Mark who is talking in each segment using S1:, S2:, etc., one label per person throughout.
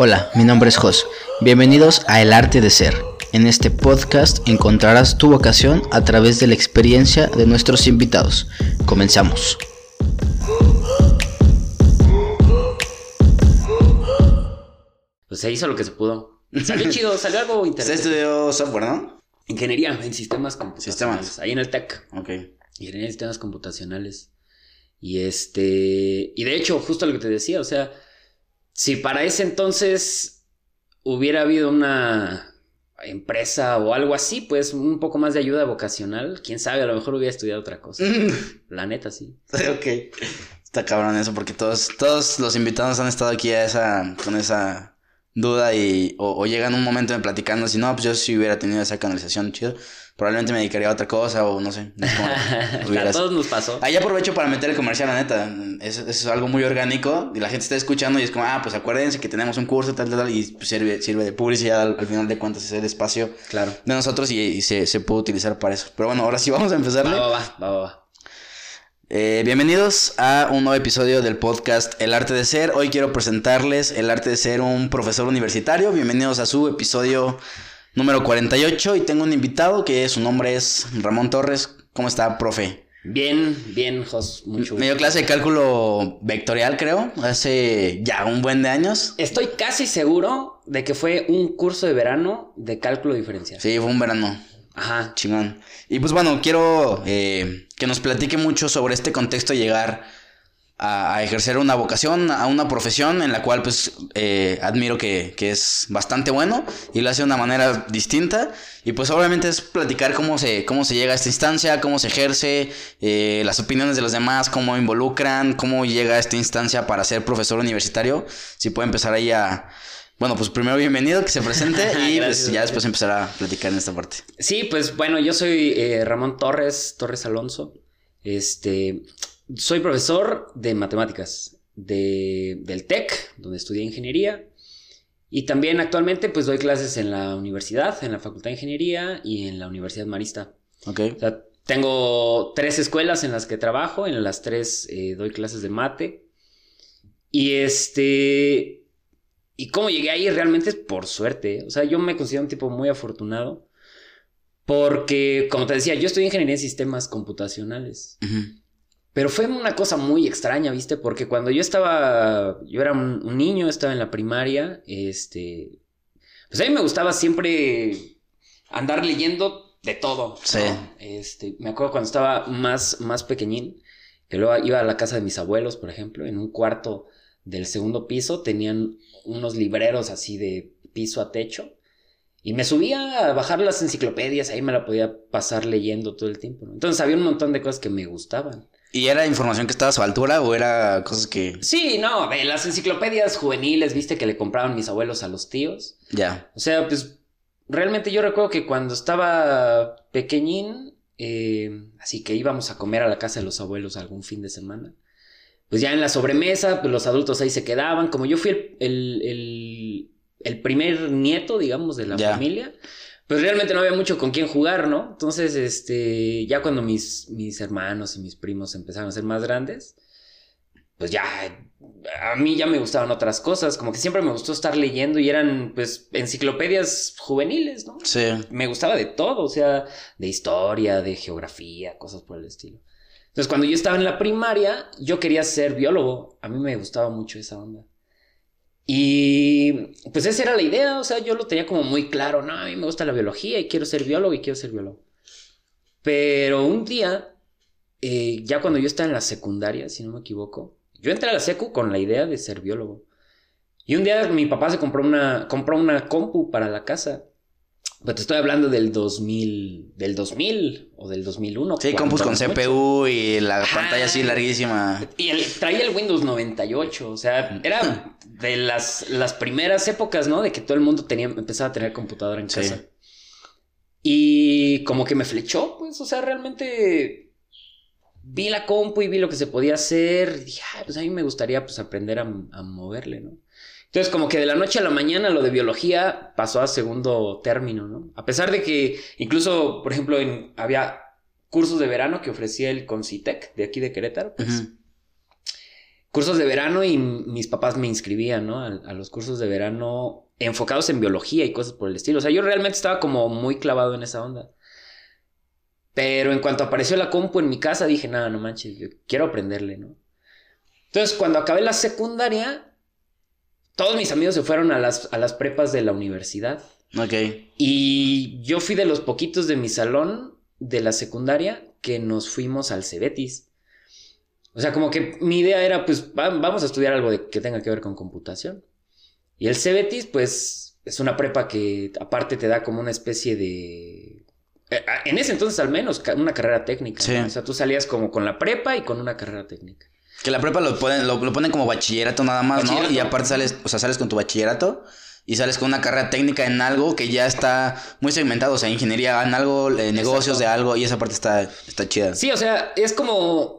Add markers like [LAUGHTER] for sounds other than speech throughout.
S1: Hola, mi nombre es Jos. Bienvenidos a El Arte de Ser. En este podcast encontrarás tu vocación a través de la experiencia de nuestros invitados. Comenzamos.
S2: Pues se hizo lo que se pudo. Salió [LAUGHS] chido, salió algo interesante.
S3: estudió software, ¿no?
S2: Ingeniería en sistemas computacionales.
S3: Sistemas.
S2: Ahí en el TEC.
S3: Ok.
S2: Ingeniería en sistemas computacionales. Y este. Y de hecho, justo lo que te decía, o sea, si para ese entonces hubiera habido una empresa o algo así, pues un poco más de ayuda vocacional, quién sabe, a lo mejor hubiera estudiado otra cosa. [LAUGHS] La neta, sí. [LAUGHS]
S3: ok. Está cabrón eso porque todos, todos los invitados han estado aquí a esa, con esa duda y o, o llegan un momento de platicando si no, pues yo si hubiera tenido esa canalización chido, probablemente me dedicaría a otra cosa o no sé. no como [LAUGHS]
S2: a todos nos pasó.
S3: Ahí aprovecho para meter el comercial, la neta. Es, es algo muy orgánico y la gente está escuchando y es como, ah, pues acuérdense que tenemos un curso, tal, tal, tal, y pues, sirve, sirve de publicidad al, al final de cuentas, es el espacio
S2: Claro.
S3: de nosotros y, y se, se puede utilizar para eso. Pero bueno, ahora sí vamos a
S2: va, va, va, va, va.
S3: Eh, bienvenidos a un nuevo episodio del podcast El Arte de Ser. Hoy quiero presentarles el arte de ser un profesor universitario. Bienvenidos a su episodio número 48 y tengo un invitado que su nombre es Ramón Torres. ¿Cómo está, profe?
S2: Bien, bien, Jos, mucho
S3: Me dio
S2: gusto.
S3: clase de cálculo vectorial, creo, hace ya un buen de años.
S2: Estoy casi seguro de que fue un curso de verano de cálculo diferencial.
S3: Sí, fue un verano.
S2: Ajá.
S3: Chingón. Y pues bueno, quiero eh, que nos platique mucho sobre este contexto de llegar a, a ejercer una vocación, a una profesión en la cual pues eh, admiro que, que es bastante bueno y lo hace de una manera distinta. Y pues obviamente es platicar cómo se, cómo se llega a esta instancia, cómo se ejerce, eh, las opiniones de los demás, cómo involucran, cómo llega a esta instancia para ser profesor universitario. Si puede empezar ahí a... Bueno, pues primero bienvenido, que se presente [LAUGHS] y pues ya después empezar a platicar en esta parte.
S2: Sí, pues bueno, yo soy eh, Ramón Torres, Torres Alonso. Este, soy profesor de matemáticas de, del TEC, donde estudié ingeniería. Y también actualmente pues doy clases en la universidad, en la Facultad de Ingeniería y en la Universidad Marista.
S3: Ok.
S2: O sea, tengo tres escuelas en las que trabajo, en las tres eh, doy clases de mate. Y este. Y cómo llegué ahí realmente es por suerte. O sea, yo me considero un tipo muy afortunado. Porque, como te decía, yo estudié ingeniería en sistemas computacionales.
S3: Ujú.
S2: Pero fue una cosa muy extraña, ¿viste? Porque cuando yo estaba, yo era un, un niño, estaba en la primaria, este, pues a mí me gustaba siempre andar leyendo de todo. ¿no?
S3: Sí.
S2: Este, me acuerdo cuando estaba más, más pequeñín, que luego iba a la casa de mis abuelos, por ejemplo, en un cuarto del segundo piso tenían unos libreros así de piso a techo. Y me subía a bajar las enciclopedias, ahí me la podía pasar leyendo todo el tiempo. ¿no? Entonces había un montón de cosas que me gustaban.
S3: ¿Y era información que estaba a su altura o era cosas que...
S2: Sí, no, de las enciclopedias juveniles, viste que le compraban mis abuelos a los tíos.
S3: Ya.
S2: O sea, pues realmente yo recuerdo que cuando estaba pequeñín, eh, así que íbamos a comer a la casa de los abuelos algún fin de semana. Pues ya en la sobremesa, pues los adultos ahí se quedaban. Como yo fui el, el, el- el primer nieto, digamos, de la familia, pues realmente no había mucho con quién jugar, ¿no? Entonces, este, ya cuando mis, mis hermanos y mis primos empezaron a ser más grandes, pues ya, a mí ya me gustaban otras cosas, como que siempre me gustó estar leyendo y eran, pues, enciclopedias juveniles, ¿no?
S3: Sí.
S2: me gustaba de todo, o sea, de historia, de geografía, cosas por el estilo. Entonces, cuando yo estaba en la primaria, yo quería ser biólogo. A mí me gustaba mucho esa onda. Y pues esa era la idea, o sea, yo lo tenía como muy claro, no, a mí me gusta la biología y quiero ser biólogo y quiero ser biólogo. Pero un día, eh, ya cuando yo estaba en la secundaria, si no me equivoco, yo entré a la secu con la idea de ser biólogo. Y un día mi papá se compró una, compró una compu para la casa. Pero te estoy hablando del 2000, del 2000 o del 2001.
S3: Sí, compus con. CPU y la
S2: Ajá.
S3: pantalla así larguísima.
S2: Y el- traía el Windows 98, o sea, era de las, las primeras épocas, ¿no? De que todo el mundo tenía, empezaba a tener computadora en
S3: Sí.
S2: casa. Y como que me flechó, pues, o sea, realmente vi la compu y vi lo que se podía hacer. Y dije, "Ay, pues a mí me gustaría, pues, aprender a, a moverle, ¿no? Entonces, como que de la noche a la mañana lo de biología pasó a segundo término, ¿no? A pesar de que incluso, por ejemplo, en, había cursos de verano que ofrecía el Concitec de aquí de Querétaro, pues. Cursos de verano y mis papás me inscribían, ¿no? A, a, los cursos de verano enfocados en biología y cosas por el estilo. O sea, yo realmente estaba como muy clavado en esa onda. Pero en cuanto apareció la compu en mi casa, dije, nada, no manches, yo quiero aprenderle, ¿no? Entonces, cuando acabé la secundaria, todos mis amigos se fueron a las, a las prepas de la universidad.
S3: Ok.
S2: Y yo fui de los poquitos de mi salón de la secundaria que nos fuimos al Cebetis. O sea, como que mi idea era, pues, vamos a estudiar algo de, que tenga que ver con computación. Y el Cebetis, pues, es una prepa que aparte te da como una especie de... Eh, en ese entonces al menos, una carrera técnica.
S3: Sí.
S2: O sea, tú salías como con la prepa y con una carrera técnica.
S3: Que la prepa lo ponen, lo, lo ponen como bachillerato nada más,
S2: Bachillerato.
S3: ¿no? Y aparte sales, o sea, sales con tu bachillerato y sales con una carrera técnica en algo que ya está muy segmentado, o sea, ingeniería en algo, eh, negocios de algo, y esa parte está, está chida.
S2: Sí, o sea, es como.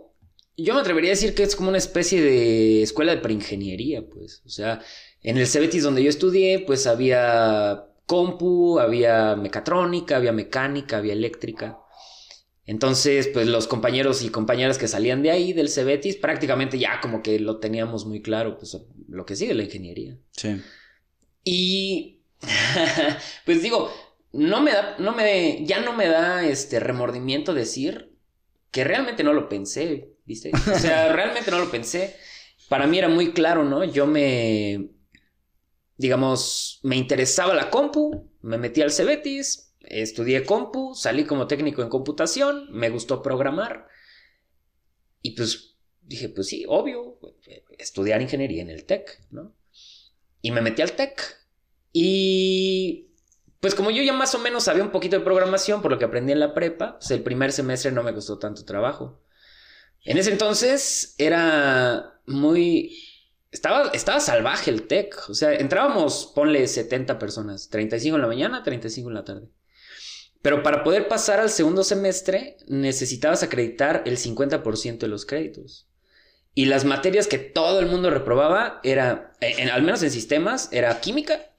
S2: Yo me atrevería a decir que es como una especie de escuela de preingeniería, pues. O sea, en el Cebetis donde yo estudié, pues había compu, había mecatrónica, había mecánica, había eléctrica. Entonces, pues los compañeros y compañeras que salían de ahí, del Cebetis, prácticamente ya como que lo teníamos muy claro, pues lo que sigue la ingeniería.
S3: Sí.
S2: Y [LAUGHS] pues digo, no me da, no me, ya no me da este remordimiento decir que realmente no lo pensé, ¿viste? O sea, [LAUGHS] realmente no lo pensé. Para mí era muy claro, ¿no? Yo me, digamos, me interesaba la compu, me metí al Cebetis, estudié compu, salí como técnico en computación, me gustó programar y pues dije, pues sí, obvio, estudiar ingeniería en el TEC, ¿no? Y me metí al TEC. Y pues como yo ya más o menos sabía un poquito de programación por lo que aprendí en la prepa, pues el primer semestre no me costó tanto trabajo. En ese entonces era muy... Estaba, estaba salvaje el TEC. O sea, entrábamos, ponle 70 personas. 35 en la mañana, 35 en la tarde. Pero para poder pasar al segundo semestre necesitabas acreditar el 50% de los créditos. Y las materias que todo el mundo reprobaba era, en, al menos en sistemas, era química,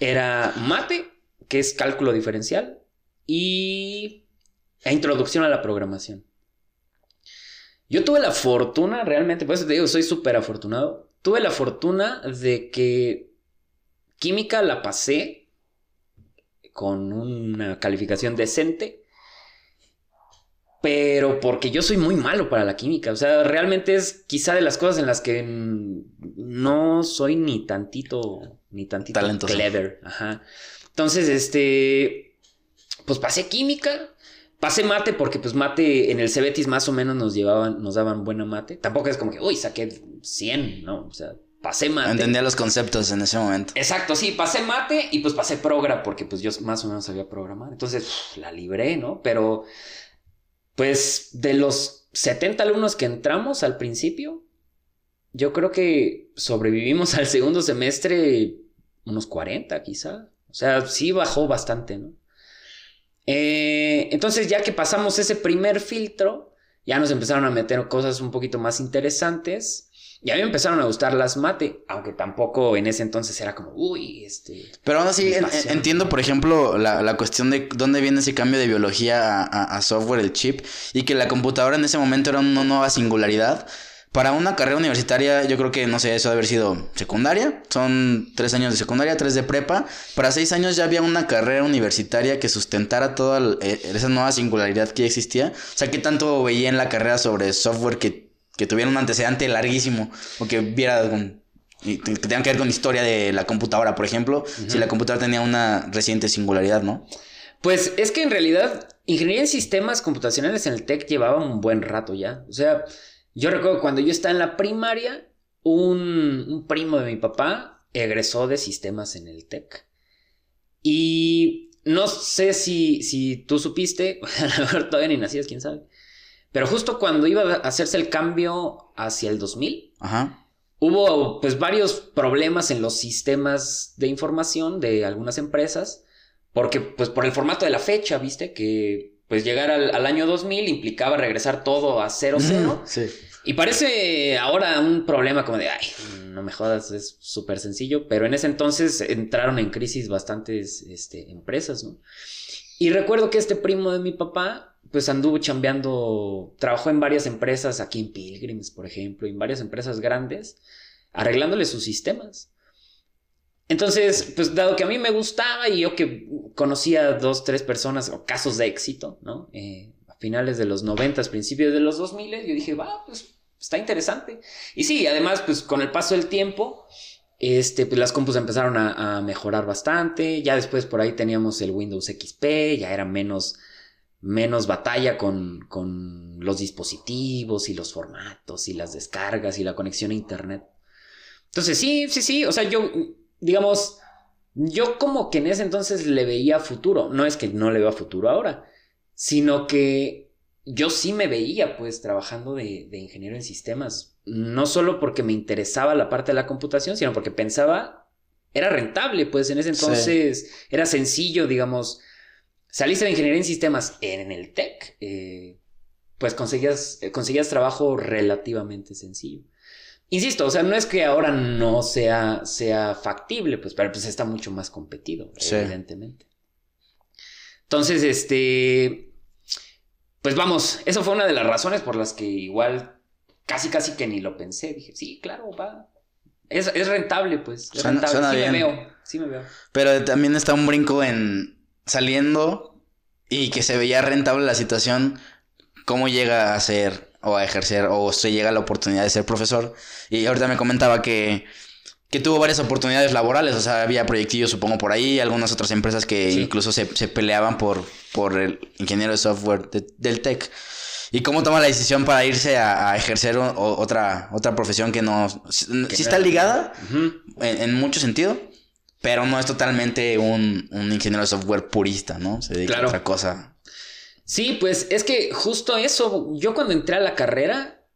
S2: era mate, que es cálculo diferencial, y e introducción a la programación. Yo tuve la fortuna, realmente, por eso te digo, soy súper afortunado. Tuve la fortuna de que química la pasé con una calificación decente pero porque yo soy muy malo para la química. O sea, realmente es quizá de las cosas en las que no soy ni tantito, ni tantito
S3: Talentoso.
S2: clever. Ajá. Entonces, este, pues pasé química. Pasé mate porque pues mate en el Cebetis más o menos nos llevaban, nos daban buena mate. Tampoco es como que, uy, saqué 100, ¿no? O sea, pasé mate.
S3: Entendía los conceptos en ese momento.
S2: Exacto, sí, pasé mate y pues pasé progra porque pues yo más o menos sabía programar. Entonces, la libré, ¿no? Pero pues de los 70 alumnos que entramos al principio, yo creo que sobrevivimos [LAUGHS] al segundo semestre unos 40 quizá. O sea, sí bajó bastante, ¿no? Eh, entonces ya que pasamos ese primer filtro, ya nos empezaron a meter cosas un poquito más interesantes. Y a mí me empezaron a gustar las mate, aunque tampoco en ese entonces era como, uy, este...
S3: Pero aún así, en- entiendo, por ejemplo, la, la cuestión de dónde viene ese cambio de biología a, a- a software, el chip, y que la computadora en ese momento era una nueva singularidad. Para una carrera universitaria, yo creo que, no sé, eso debe haber sido secundaria. Son tres años de secundaria, tres de prepa. Para seis años ya había una carrera universitaria que sustentara toda el- eh, esa nueva singularidad que ya existía. O sea, ¿qué tanto veía en la carrera sobre software que, que tuviera un antecedente larguísimo? O que viera y que tengan que ver con historia de la computadora, por ejemplo. Si la computadora tenía una reciente singularidad, ¿no?
S2: Pues es que en realidad ingeniería en sistemas computacionales en el TEC llevaba un buen rato ya. O sea, yo recuerdo cuando yo estaba en la primaria, un, un primo de mi papá egresó de sistemas en el TEC. Y no sé si, si tú supiste, [LAUGHS] a lo mejor todavía ni nacías, quién sabe. Pero justo cuando iba a hacerse el cambio hacia el 2000,
S3: Ajá.
S2: Hubo pues varios problemas en los sistemas de información de algunas empresas, porque pues por el formato de la fecha, viste, que pues llegar al, al año 2000 implicaba regresar todo a 00.
S3: Sí.
S2: Y parece ahora un problema como de, ay, no me jodas, es súper sencillo, pero en ese entonces entraron en crisis bastantes este, empresas, ¿no? Y recuerdo que este primo de mi papá pues anduvo chambeando, trabajó en varias empresas aquí en Pilgrims, por ejemplo, en varias empresas grandes, arreglándole sus sistemas. Entonces, pues dado que a mí me gustaba y yo que conocía dos, tres personas o casos de éxito, ¿no? Eh, a finales de los noventas, principios de los 2000, yo dije, va, pues está interesante. Y sí, además, pues con el paso del tiempo, este, pues las compus empezaron a, a, mejorar bastante. Ya después por ahí teníamos el Windows XP, ya era menos, menos batalla con, con los dispositivos y los formatos y las descargas y la conexión a Internet. Entonces, sí, sí, sí, o sea, yo digamos, yo como que en ese entonces le veía futuro. No es que no le vea futuro ahora, sino que yo sí me veía pues trabajando de, de, ingeniero en sistemas. No solo porque me interesaba la parte de la computación, sino porque pensaba, era rentable, pues en ese entonces sí. era sencillo, digamos, saliste de ingeniería en sistemas en el TEC, eh, pues conseguías, conseguías trabajo relativamente sencillo. Insisto, o sea, no es que ahora no sea, sea factible, pues, pero pues está mucho más competido, sí. evidentemente. Entonces, este, pues vamos, eso fue una de las razones por las que igual casi, casi que ni lo pensé. Dije, sí, claro, va. Es, es rentable, pues. Es
S3: suena,
S2: rentable.
S3: Suena
S2: sí
S3: bien.
S2: me veo, sí me veo.
S3: Pero también está un brinco en saliendo y que se veía rentable la situación, cómo llega a ser o a ejercer o se llega a la oportunidad de ser profesor. Y ahorita me comentaba que, que tuvo varias oportunidades laborales, o sea, había proyectillos supongo por ahí, algunas otras empresas que sí. incluso se, se, peleaban por, por el ingeniero de software de, del TEC. ¿Y cómo toma la decisión para irse a, a ejercer o, otra, otra profesión que no... sí está ligada uh -huh. en, en, mucho sentido, pero no es totalmente un, un ingeniero de software purista, ¿no? Se dedica
S2: claro.
S3: a otra cosa.
S2: Sí, pues es que justo eso, yo cuando entré a la carrera,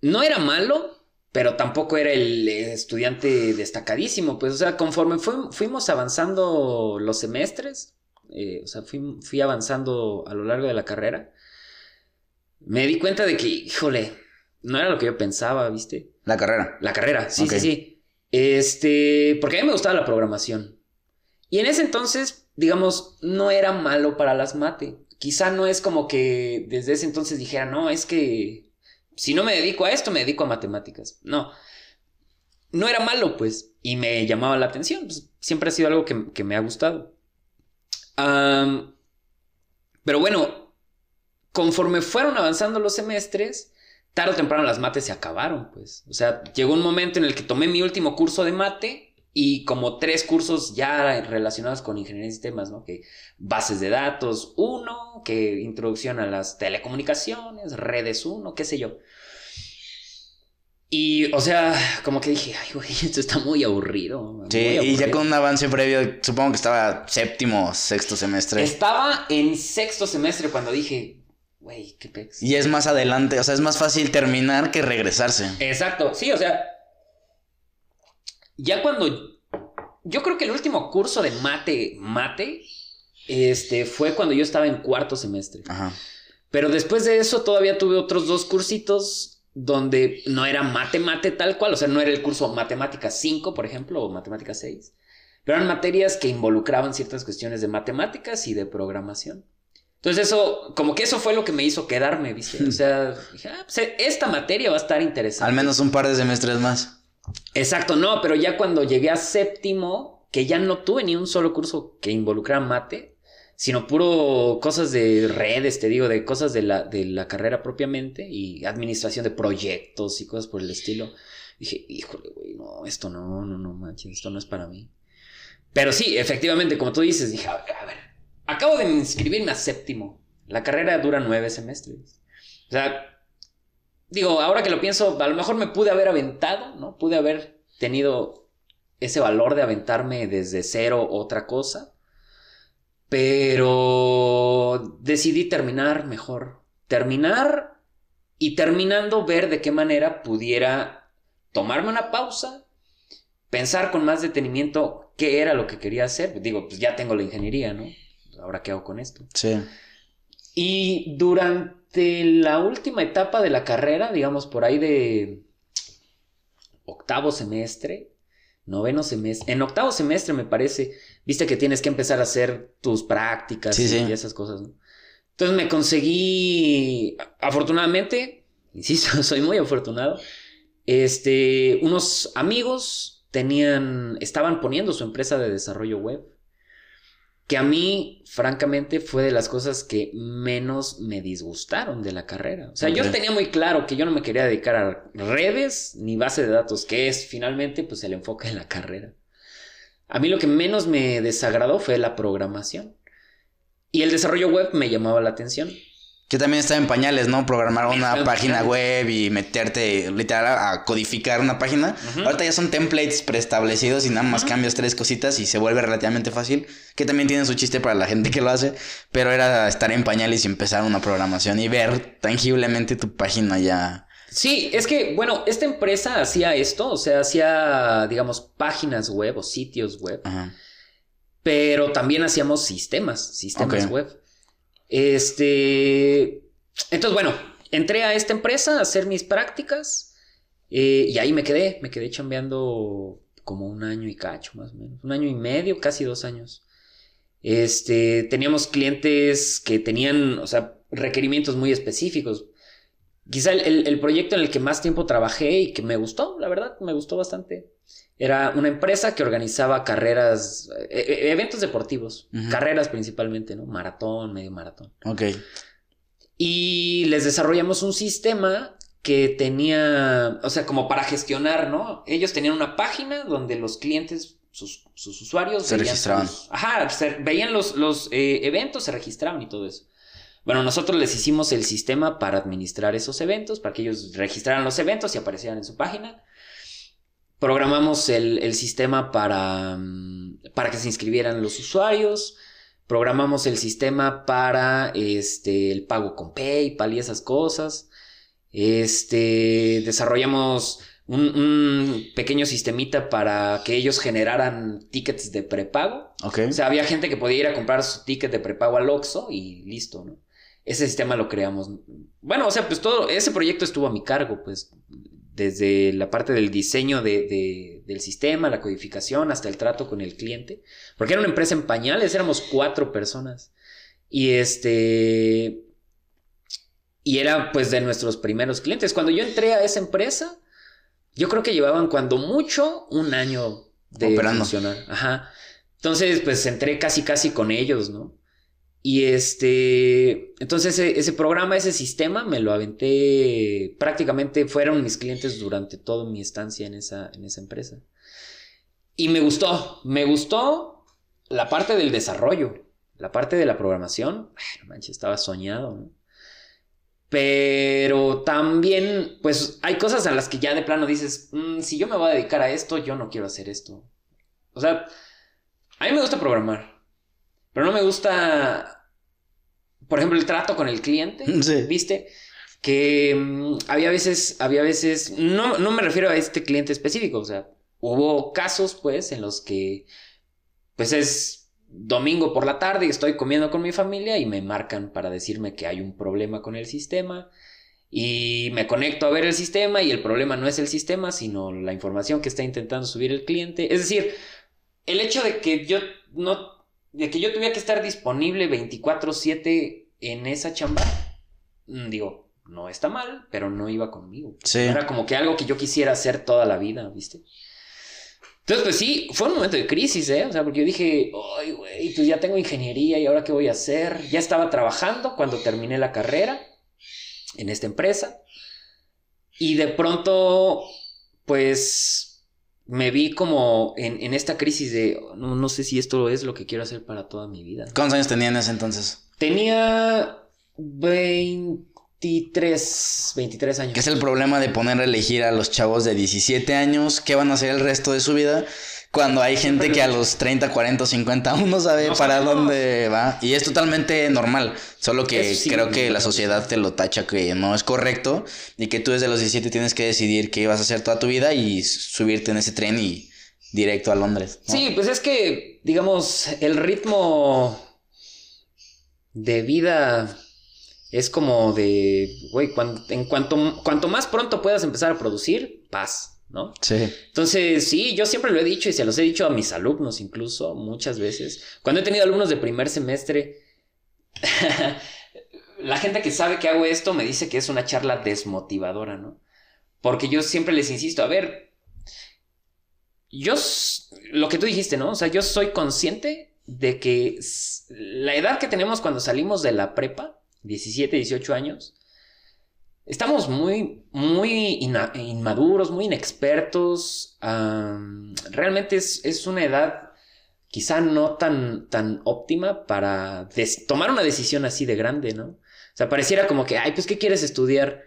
S2: no era malo, pero tampoco era el estudiante destacadísimo, pues, o sea, conforme fui, fuimos avanzando los semestres, eh, o sea, fui, fui, avanzando a lo largo de la carrera, me di cuenta de que, híjole, no era lo que yo pensaba, ¿viste?
S3: La carrera.
S2: La carrera, sí, okay. sí, sí. Este, porque a mí me gustaba la programación. Y en ese entonces, digamos, no era malo para las mate. Quizá no es como que desde ese entonces dijera, no, es que si no me dedico a esto, me dedico a matemáticas. No. No era malo, pues, y me llamaba la atención. Pues, siempre ha sido algo que, que me ha gustado. Pero bueno, conforme fueron avanzando los semestres, tarde o temprano las mates se acabaron, pues. O sea, llegó un momento en el que tomé mi último curso de mate y como tres cursos ya relacionados con ingeniería de sistemas, ¿no? Que bases de datos, uno, que introducción a las telecomunicaciones, redes, uno, qué sé yo. Y, o sea, como que dije, ay, güey, [LAUGHS] esto está muy aburrido. Muy
S3: sí,
S2: aburrido.
S3: y ya con un avance previo, supongo que estaba séptimo, sexto semestre.
S2: Estaba en sexto semestre cuando dije, güey, qué pex.
S3: Y es más adelante, o sea, es más fácil terminar que regresarse.
S2: Exacto, sí, o sea, ya cuando. Yo creo que el último curso de mate, mate, este, fue cuando yo estaba en cuarto semestre.
S3: Ajá.
S2: Pero después de eso todavía tuve otros dos cursitos donde no era mate, mate tal cual. O sea, no era el curso matemática 5, por ejemplo, o matemática 6. Pero eran materias que involucraban ciertas cuestiones de matemáticas y de programación. Entonces eso, como que eso fue lo que me hizo quedarme, ¿viste? O [LAUGHS] sea, dije, ah, pues esta materia va a estar interesante.
S3: Al menos un par de semestres más.
S2: Exacto, no, pero ya cuando llegué a séptimo, que ya no tuve ni un solo curso que involucrara mate, sino puro cosas de redes, te digo, de cosas de la, de la carrera propiamente y administración de proyectos y cosas por el estilo. Dije, híjole, güey, no, esto no, no, no manches, esto no es para mí. Pero sí, efectivamente, como tú dices, dije, a ver, a ver, acabo de inscribirme a séptimo. La carrera dura nueve semestres. O sea, digo, ahora que lo pienso, a lo mejor me pude haber aventado, ¿no? Pude haber tenido ese valor de aventarme desde cero otra cosa. Pero decidí terminar mejor. Terminar y terminando ver de qué manera pudiera tomarme una pausa, pensar con más detenimiento qué era lo que quería hacer. Digo, pues ya tengo la ingeniería, ¿no? Ahora qué hago con esto.
S3: Sí.
S2: Y durante la última etapa de la carrera, digamos por ahí de octavo semestre, noveno semestre, en octavo semestre me parece, viste que tienes que empezar a hacer tus prácticas
S3: sí,
S2: y,
S3: sí.
S2: esas cosas, ¿no? Entonces me conseguí, afortunadamente, insisto, [LAUGHS] soy muy afortunado, este, unos amigos tenían, estaban poniendo su empresa de desarrollo web, que a mí, francamente, fue de las cosas que menos me disgustaron de la carrera. O sea, yo tenía muy claro que yo no me quería dedicar a redes ni base de datos, que es finalmente pues el enfoque de la carrera. A mí lo que menos me desagradó fue la programación. Y el desarrollo web me llamaba la atención.
S3: Que también está en pañales, ¿no? Programar una página web y meterte literal a codificar una página.
S2: Ujú.
S3: Ahorita ya son templates preestablecidos y nada más cambias tres cositas y se vuelve relativamente fácil. Que también tiene su chiste para la gente que lo hace. Pero era estar en pañales y empezar una programación y ver tangiblemente tu página ya.
S2: Sí, es que, bueno, esta empresa hacía esto, o sea, hacía, digamos, páginas web o sitios web, pero también hacíamos sistemas, sistemas web. Este, entonces, bueno, entré a esta empresa a hacer mis prácticas eh, y ahí me quedé, me quedé chambeando como un año y cacho, más o menos, un año y medio, casi dos años. Este, teníamos clientes que tenían, o sea, requerimientos muy específicos. Quizá el, el- el proyecto en el que más tiempo trabajé y que me gustó, la verdad, me gustó bastante. Era una empresa que organizaba carreras, eh, eh, eventos deportivos, carreras principalmente, ¿no? Maratón, medio maratón.
S3: Ok.
S2: Y les desarrollamos un sistema que tenía, o sea, como para gestionar, ¿no? Ellos tenían una página donde los clientes, sus, sus usuarios,
S3: Se registraban.
S2: sus- ajá, se- veían los, los eh, eventos, se registraban y todo eso. Bueno, nosotros les hicimos el sistema para administrar esos eventos, para que ellos registraran los eventos y aparecieran en su página. Programamos el, el sistema para, mm, para que se inscribieran los usuarios. Programamos el sistema para este, el pago con PayPal y esas cosas. Este, desarrollamos un, un pequeño sistemita para que ellos generaran tickets de prepago. O sea, había gente que podía ir a comprar su ticket de prepago al Oxxo y listo, ¿no? Ese sistema lo creamos. Bueno, o sea, pues todo, ese proyecto estuvo a mi cargo, pues, desde la parte del diseño de- de- del sistema, la codificación, hasta el trato con el cliente. Porque era una empresa en pañales, éramos cuatro personas. Y este... Y era pues de nuestros primeros clientes. Cuando yo entré a esa empresa, yo creo que llevaban cuando mucho un año de
S3: Operando.
S2: funcionar. Ajá. Entonces, pues entré casi casi con ellos, ¿no? Y este, entonces ese, programa, ese sistema, me lo aventé, prácticamente fueron mis clientes durante toda mi estancia en esa, en esa empresa. Y me gustó, me gustó la parte del desarrollo, la parte de la programación, no manches, estaba soñado. Pero también, pues hay cosas a las que ya de plano dices, "Mm, si yo me voy a dedicar a esto, yo no quiero hacer esto. O sea, a mí me gusta programar, pero no me gusta, por ejemplo, el trato con el cliente,
S3: Sí.
S2: ¿viste? Que mm, había veces, había veces, no, no me refiero a este cliente específico, o sea, hubo casos, pues, en los que, pues es domingo por la tarde y estoy comiendo con mi familia y me marcan para decirme que hay un problema con el sistema y me conecto a ver el sistema y el problema no es el sistema, sino la información que está intentando subir el cliente. Es decir, el hecho de que yo no, de que yo tuviera que estar disponible 24/7 en esa chamba, mm, digo, no está mal, pero no iba conmigo.
S3: Sí.
S2: Era como que algo que yo quisiera hacer toda la vida, ¿viste? Entonces, pues sí, fue un momento de crisis, ¿eh? O sea, porque yo dije, ay, güey, pues ya tengo ingeniería y ahora qué voy a hacer. Ya estaba trabajando cuando terminé la carrera en esta empresa. Y de pronto, pues me vi como en, en esta crisis de, no, no sé si esto es lo que quiero hacer para toda mi vida.
S3: ¿Cuántos años tenía en ese entonces?
S2: Tenía 23, 23 años.
S3: Que es el problema de poner a elegir a los chavos de 17 años qué van a hacer el resto de su vida. Cuando hay gente que a los 30, 40 o 50 aún no sabe
S2: No
S3: para
S2: sabemos.
S3: dónde va. Y es totalmente normal. Solo que
S2: sí,
S3: creo que la sociedad te lo tacha que no es correcto. Y que tú desde los 17 tienes que decidir qué vas a hacer toda tu vida y subirte en ese tren y directo a Londres. ¿no?
S2: Sí, pues es que, digamos, el ritmo de vida es como de, güey, cuan- en cuanto, cuanto más pronto puedas empezar a producir, paz, ¿no?
S3: Sí.
S2: Entonces, sí, yo siempre lo he dicho y se los he dicho a mis alumnos incluso muchas veces. Cuando he tenido alumnos de primer semestre, [LAUGHS] la gente que sabe que hago esto me dice que es una charla desmotivadora, ¿no? Porque yo siempre les insisto, a ver, yo, lo que tú dijiste, ¿no? O sea, yo soy consciente de que la edad que tenemos cuando salimos de la prepa, 17, 18 años, estamos muy, muy inmaduros, muy inexpertos. realmente es, es, una edad quizá no tan, tan óptima para tomar una decisión así de grande, ¿no? O sea, pareciera como que, ay, pues, ¿qué quieres estudiar?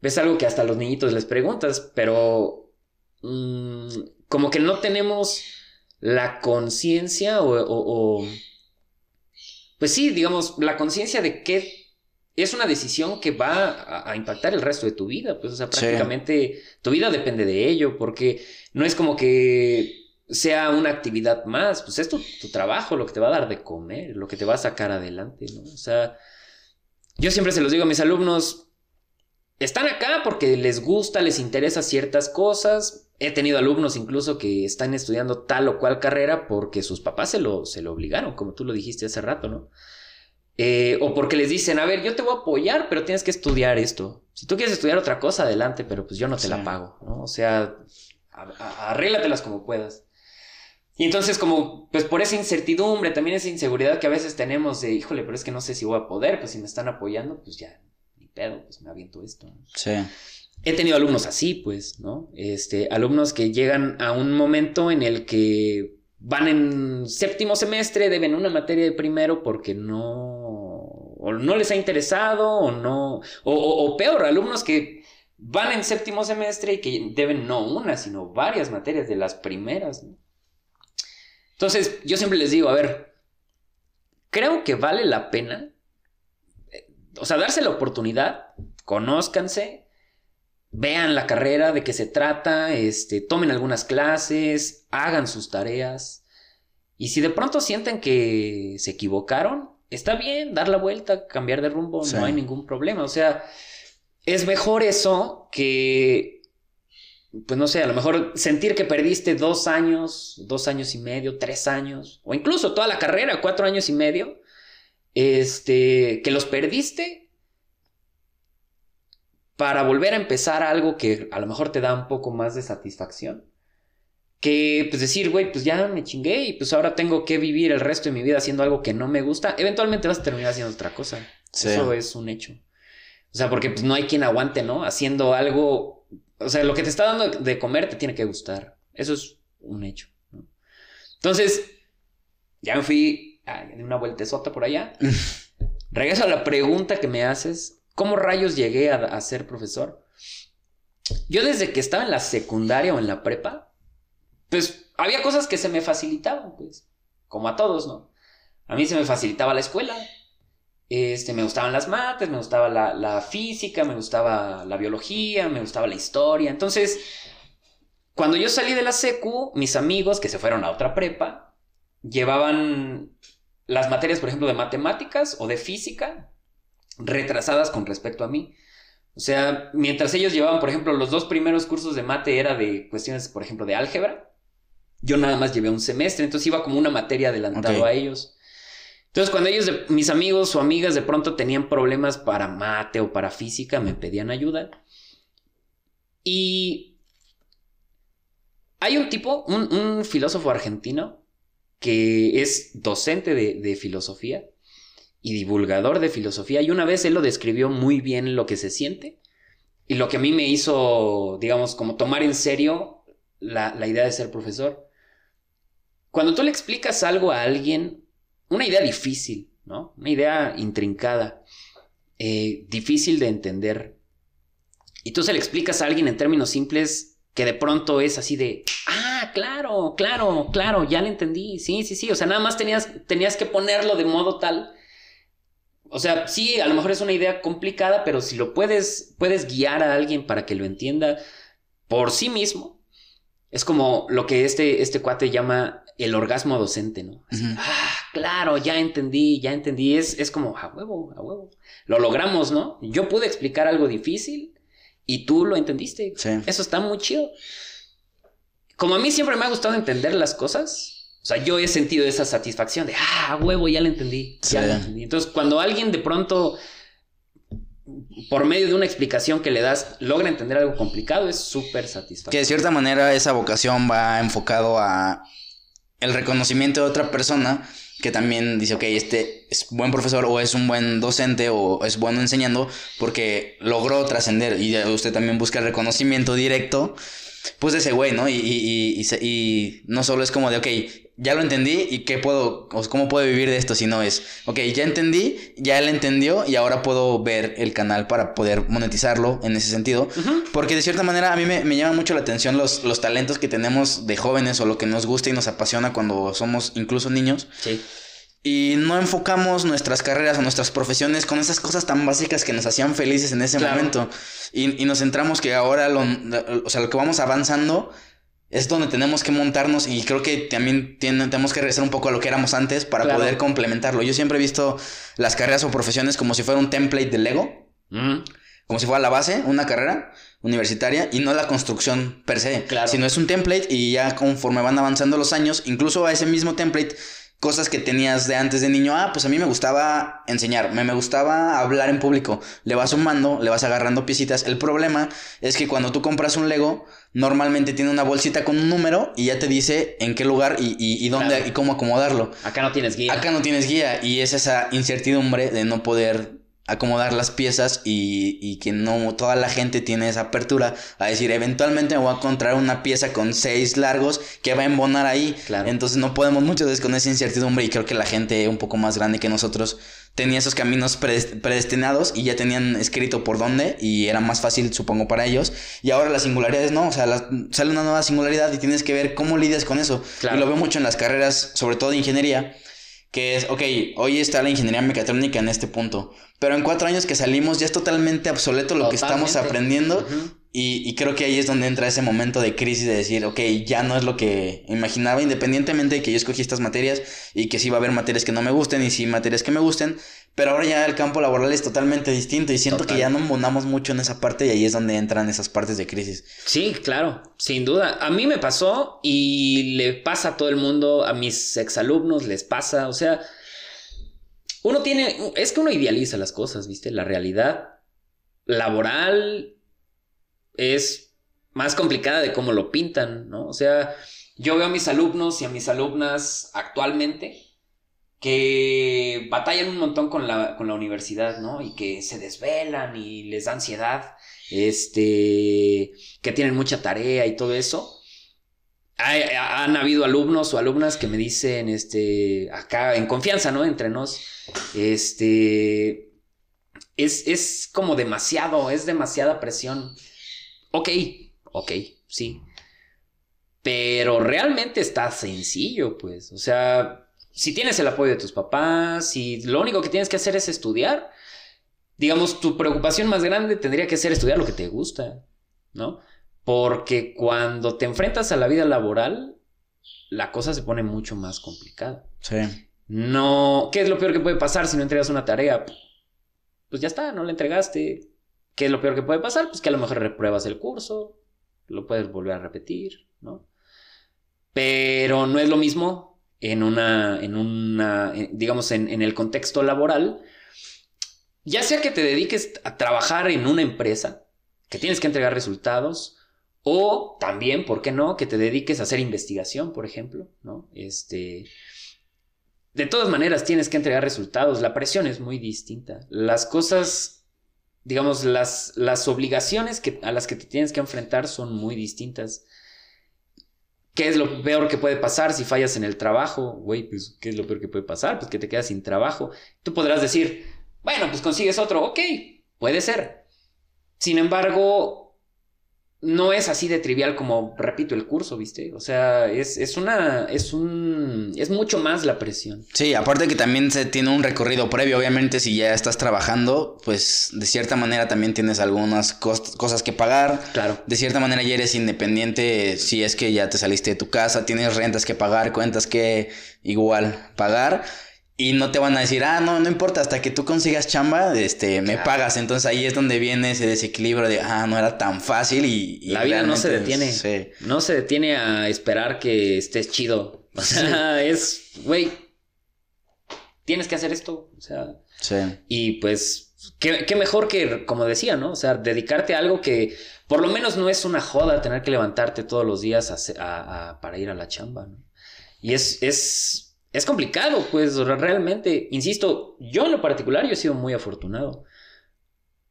S2: Es algo que hasta los niñitos les preguntas, pero mm, como que no tenemos la conciencia o, pues sí, digamos, la conciencia de que es una decisión que va a, impactar el resto de tu vida, pues, o sea, prácticamente tu vida depende de ello, porque no es como que sea una actividad más, pues es tu, tu, trabajo lo que te va a dar de comer, lo que te va a sacar adelante, ¿no? O sea, yo siempre se los digo a mis alumnos, están acá porque les gusta, les interesa ciertas cosas. He tenido alumnos incluso que están estudiando tal o cual carrera porque sus papás se lo, se lo obligaron, como tú lo dijiste hace rato, ¿no? Eh, o porque les dicen, a ver, yo te voy a apoyar, pero tienes que estudiar esto. Si tú quieres estudiar otra cosa, adelante, pero pues yo no te la pago, ¿no? O sea, arréglatelas como puedas. Y entonces como, pues por esa incertidumbre, también esa inseguridad que a veces tenemos de, híjole, pero es que no sé si voy a poder, pues si me están apoyando, pues ya, ni pedo, pues me aviento esto.
S3: Sí.
S2: He tenido alumnos así, pues, ¿no? Este, alumnos que llegan a un momento en el que van en séptimo semestre, deben una materia de primero porque no, o no les ha interesado, o no, o, peor, alumnos que van en séptimo semestre y que deben no una, sino varias materias de las primeras. Entonces, yo siempre les digo, a ver, creo que vale la pena, eh, o sea, darse la oportunidad, conózcanse, vean la carrera, de qué se trata, este, tomen algunas clases, hagan sus tareas. Y si de pronto sienten que se equivocaron, está bien, dar la vuelta, cambiar de rumbo, no hay ningún problema. O sea, es mejor eso que pues no sé, a lo mejor sentir que perdiste dos años, dos años y medio, tres años, o incluso toda la carrera, cuatro años y medio, este, que los perdiste para volver a empezar algo que a lo mejor te da un poco más de satisfacción. Que pues decir, güey, pues ya me chingué y pues ahora tengo que vivir el resto de mi vida haciendo algo que no me gusta. Eventualmente vas a terminar haciendo otra cosa. Eso es un hecho. O sea, porque pues no hay quien aguante, ¿no? Haciendo algo o sea, lo que te está dando de comer te tiene que gustar. Eso es un hecho. Entonces, ya me fui de una vueltezota por allá. [LAUGHS] Regreso a la pregunta que me haces. ¿Cómo rayos llegué a, ser profesor? Yo desde que estaba en la secundaria o en la prepa, pues había cosas que se me facilitaban, pues, como a todos, ¿no? A mí se me facilitaba la escuela. Este, me gustaban las mates, me gustaba la, física, me gustaba la biología, me gustaba la historia. Entonces, cuando yo salí de la secu, mis amigos que se fueron a otra prepa, llevaban las materias, por ejemplo, de matemáticas o de física, retrasadas con respecto a mí. O sea, mientras ellos llevaban, por ejemplo, los dos primeros cursos de mate era de cuestiones, por ejemplo, de álgebra, yo nada más llevé un semestre, entonces iba como una materia adelantado a ellos. Entonces, cuando ellos, mis amigos o amigas de pronto tenían problemas para mate o para física, me pedían ayuda. Y hay un tipo, un, filósofo argentino, que es docente de, de, filosofía y divulgador de filosofía. Y una vez él lo describió muy bien lo que se siente y lo que a mí me hizo, digamos, como tomar en serio la, la idea de ser profesor. Cuando tú le explicas algo a alguien una idea difícil, ¿no? Una idea intrincada, eh, difícil de entender. Y tú se le explicas a alguien en términos simples que de pronto es así de, ah, claro, claro, claro, ya lo entendí, sí, sí, sí, o sea, nada más tenías, tenías que ponerlo de modo tal. O sea, sí, a lo mejor es una idea complicada, pero si lo puedes, puedes guiar a alguien para que lo entienda por sí mismo, es como lo que este, este cuate llama el orgasmo docente, ¿no? Ah, claro, ya entendí, ya entendí. Es, es como, a huevo, a huevo. Lo logramos, ¿no? Yo pude explicar algo difícil y tú lo entendiste. Sí. Eso está muy chido. Como a mí siempre me ha gustado entender las cosas, o sea, yo he sentido esa satisfacción de, ah, a huevo, ya lo entendí, ya lo entendí. Entonces, cuando alguien de pronto por medio de una explicación que le das, logra entender algo complicado, es súper satisfactorio.
S3: Que de cierta manera esa vocación va enfocado a el reconocimiento de otra persona que también dice, ok, este es buen profesor o es un buen docente o es bueno enseñando porque logró trascender y usted también busca el reconocimiento directo, pues de ese güey, ¿no? Y, y, y, y, no solo es como de, ok, ya lo entendí y qué puedo, o cómo puedo vivir de esto, si no es, ok, ya entendí, ya él entendió y ahora puedo ver el canal para poder monetizarlo en ese sentido. Porque de cierta manera a mí me, me llama mucho la atención los, los talentos que tenemos de jóvenes o lo que nos gusta y nos apasiona cuando somos incluso niños.
S2: Sí.
S3: Y no enfocamos nuestras carreras o nuestras profesiones con esas cosas tan básicas que nos hacían felices en ese momento. Y, y, nos centramos que ahora, lo, o sea, lo que vamos avanzando es donde tenemos que montarnos y creo que también tenemos que regresar un poco a lo que éramos antes para poder complementarlo. Yo siempre he visto las carreras o profesiones como si fuera un template de Lego, como si fuera la base, una carrera universitaria y no la construcción per se,
S2: claro.
S3: sino es un template y ya conforme van avanzando los años, incluso a ese mismo template cosas que tenías de antes de niño. Ah, pues a mí me gustaba enseñar, me, me gustaba hablar en público. Le vas sumando, le vas agarrando piecitas. El problema es que cuando tú compras un Lego, normalmente tiene una bolsita con un número y ya te dice en qué lugar y, y, y dónde y cómo acomodarlo.
S2: Acá no tienes guía.
S3: Acá no tienes guía y es esa incertidumbre de no poder acomodar las piezas y, y, que no toda la gente tiene esa apertura a decir eventualmente me voy a encontrar una pieza con seis largos que va a embonar ahí.
S2: Claro.
S3: entonces no podemos muchas veces con esa incertidumbre y creo que la gente un poco más grande que nosotros tenía esos caminos predest- predestinados y ya tenían escrito por dónde y era más fácil supongo para ellos. Y ahora las singularidades no o sea sale una nueva singularidad y tienes que ver cómo lidias con eso.
S2: Claro.
S3: y lo veo mucho en las carreras sobre todo de ingeniería que es, ok, hoy está la ingeniería mecatrónica en este punto, pero en cuatro años que salimos ya es totalmente obsoleto lo que estamos aprendiendo y, y creo que ahí es donde entra ese momento de crisis de decir, ok, ya no es lo que imaginaba, independientemente de que yo escogí estas materias y que sí va a haber materias que no me gusten y sí materias que me gusten, pero ahora ya el campo laboral es totalmente distinto y siento
S2: Total.
S3: que ya no embonamos mucho en esa parte y ahí es donde entran esas partes de crisis.
S2: Sí, claro, sin duda. A mí me pasó y le pasa a todo el mundo, a mis exalumnos les pasa, o sea, uno tiene, es que uno idealiza las cosas, ¿viste? La realidad laboral es más complicada de cómo lo pintan, ¿no? O sea, yo veo a mis alumnos y a mis alumnas actualmente que batallan un montón con la, con la universidad, ¿no? Y que se desvelan y les da ansiedad, este, que tienen mucha tarea y todo eso. Hay- han habido alumnos o alumnas que me dicen, este, acá en confianza, ¿no? Entre nos, este, es, es como demasiado, es demasiada presión. Ok, ok, sí. Pero realmente está sencillo, pues. O sea, si tienes el apoyo de tus papás, si lo único que tienes que hacer es estudiar, digamos, tu preocupación más grande tendría que ser estudiar lo que te gusta, ¿no? Porque cuando te enfrentas a la vida laboral, la cosa se pone mucho más complicada.
S3: Sí.
S2: No, ¿qué es lo peor que puede pasar si no entregas una tarea? Pues ya está, no la entregaste. ¿Qué es lo peor que puede pasar? Pues que a lo mejor repruebas el curso, lo puedes volver a repetir, ¿no? Pero no es lo mismo en una, en una, en- digamos, en, en el contexto laboral, ya sea que te dediques a trabajar en una empresa, que tienes que entregar resultados, o también, ¿por qué no? Que te dediques a hacer investigación, por ejemplo, ¿no? Este, de todas maneras tienes que entregar resultados, la presión es muy distinta. Las cosas, digamos, las, las obligaciones que, a las que te tienes que enfrentar son muy distintas. ¿Qué es lo peor que puede pasar si fallas en el trabajo? Güey, pues, ¿qué es lo peor que puede pasar? Pues que te quedas sin trabajo. Tú podrás decir, bueno, pues consigues otro, ok, puede ser. Sin embargo, no es así de trivial como, repito, el curso, ¿viste? O sea, es, es una, es un, es mucho más la presión.
S3: Sí, aparte que también se tiene un recorrido previo, obviamente si ya estás trabajando, pues de cierta manera también tienes algunas cos- cosas que pagar.
S2: Claro.
S3: De cierta manera ya eres independiente si es que ya te saliste de tu casa, tienes rentas que pagar, cuentas que igual pagar. Y no te van a decir, ah, no, no importa, hasta que tú consigas chamba, este, me
S2: Claro.
S3: pagas. Entonces ahí es donde viene ese desequilibrio de, ah, no era tan fácil y... y
S2: La vida no se detiene.
S3: Sí.
S2: No se detiene a esperar que estés chido. O sea, [LAUGHS] es, güey, tienes que hacer esto. O sea,
S3: Sí.
S2: y pues qué, qué mejor que, como decía, ¿no? O sea, dedicarte a algo que por lo menos no es una joda tener que levantarte todos los días a hacer- a- a- para ir a la chamba, ¿no? Y es, es, es complicado, pues realmente, insisto, yo en lo particular yo he sido muy afortunado.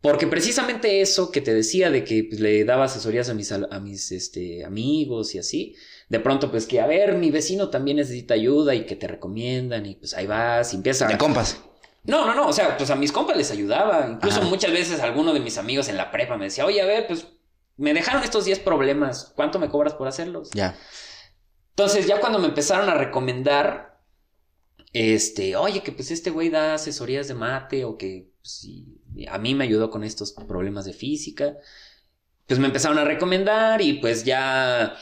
S2: Porque precisamente eso que te decía de que pues, le daba asesorías a mis, al- a mis este, amigos y así, de pronto pues que, a ver, mi vecino también necesita ayuda y que te recomiendan y pues ahí vas y empiezas.
S3: De compas.
S2: No, no, no, o sea, pues a mis compas les ayudaba. Incluso
S3: Ajá.
S2: muchas veces alguno de mis amigos en la prepa me decía, oye, a ver, pues me dejaron estos 10 problemas, ¿cuánto me cobras por hacerlos?
S3: Ya.
S2: Entonces ya cuando me empezaron a recomendar, este, oye, que pues este güey da asesorías de mate o que pues, a mí me ayudó con estos problemas de física, pues me empezaron a recomendar y pues ya,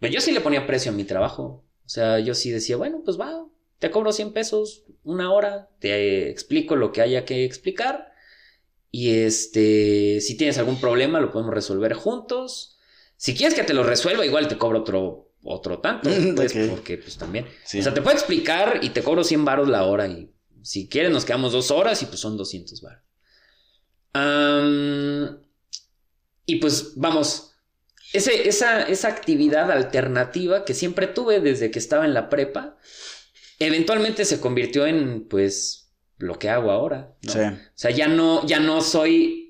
S2: pues yo sí le ponía precio a mi trabajo. O sea, yo sí decía, bueno, pues va, te cobro 100 pesos una hora, te explico lo que haya que explicar y este, si tienes algún problema lo podemos resolver juntos. Si quieres que te lo resuelva, igual te cobro otro otro tanto, [LAUGHS] pues, porque pues también.
S3: Sí.
S2: O sea, te puedo explicar y te cobro 100 varos la hora y si quieres nos quedamos dos horas y pues son 200 varos. Am, y pues vamos, ese, esa, esa actividad alternativa que siempre tuve desde que estaba en la prepa, eventualmente se convirtió en pues lo que hago ahora. ¿no?
S3: Sí.
S2: O sea, ya no, ya no soy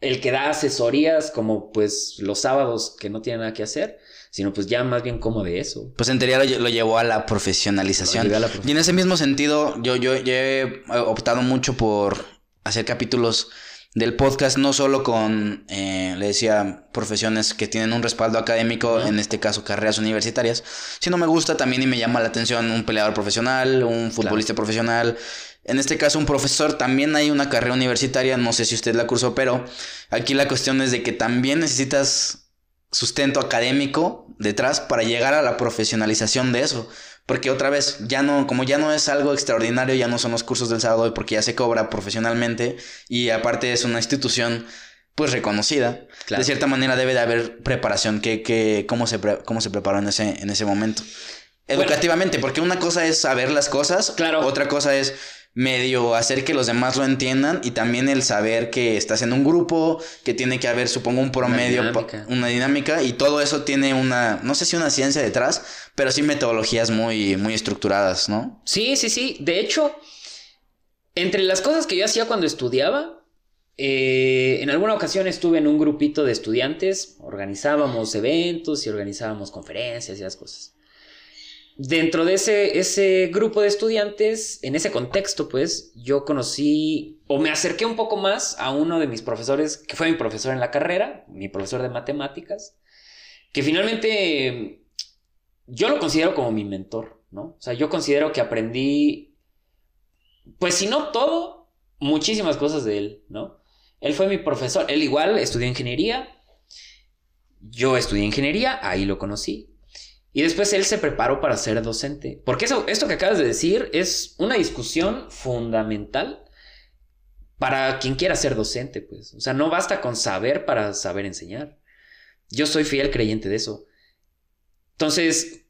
S2: el que da asesorías como pues los sábados que no tienen nada que hacer, sino pues ya más bien como de eso.
S3: Pues en teoría lo, lle- lo llevó a la profesionalización.
S2: Lo llevé a la profe-
S3: y en ese mismo sentido, yo, yo, yo he optado mucho por hacer capítulos del podcast, no solo con, eh, le decía, profesiones que tienen un respaldo académico, en este caso carreras universitarias, sino me gusta también y me llama la atención un peleador profesional, un futbolista profesional. En este caso, un profesor, también hay una carrera universitaria, no sé si usted la cursó, pero aquí la cuestión es de que también necesitas sustento académico detrás para llegar a la profesionalización de eso. Porque otra vez, ya no, como ya no es algo extraordinario, ya no son los cursos del sábado, porque ya se cobra profesionalmente y aparte es una institución pues reconocida.
S2: Claro.
S3: De cierta manera debe de haber preparación, que, que, cómo, se pre- cómo se preparó en ese, en ese momento. Educativamente, porque una cosa es saber las cosas,
S2: Claro.
S3: otra cosa es medio hacer que los demás lo entiendan y también el saber que estás en un grupo, que tiene que haber, supongo, un promedio,
S2: dinámica.
S3: una dinámica y todo eso tiene una, no sé si una ciencia detrás, pero sí metodologías muy, muy estructuradas, ¿no?
S2: Sí, sí, sí. De hecho, entre las cosas que yo hacía cuando estudiaba, eh, en alguna ocasión estuve en un grupito de estudiantes, organizábamos eventos y organizábamos conferencias y esas cosas. Dentro de ese, ese grupo de estudiantes, en ese contexto, pues, yo conocí o me acerqué un poco más a uno de mis profesores, que fue mi profesor en la carrera, mi profesor de matemáticas, que finalmente yo lo considero como mi mentor, ¿no? O sea, yo considero que aprendí, pues si no todo, muchísimas cosas de él, ¿no? Él fue mi profesor, él igual estudió ingeniería, yo estudié ingeniería, ahí lo conocí. Y después él se preparó para ser docente. Porque eso, esto que acabas de decir es una discusión fundamental para quien quiera ser docente, pues. O sea, no basta con saber para saber enseñar. Yo soy fiel creyente de eso. Entonces,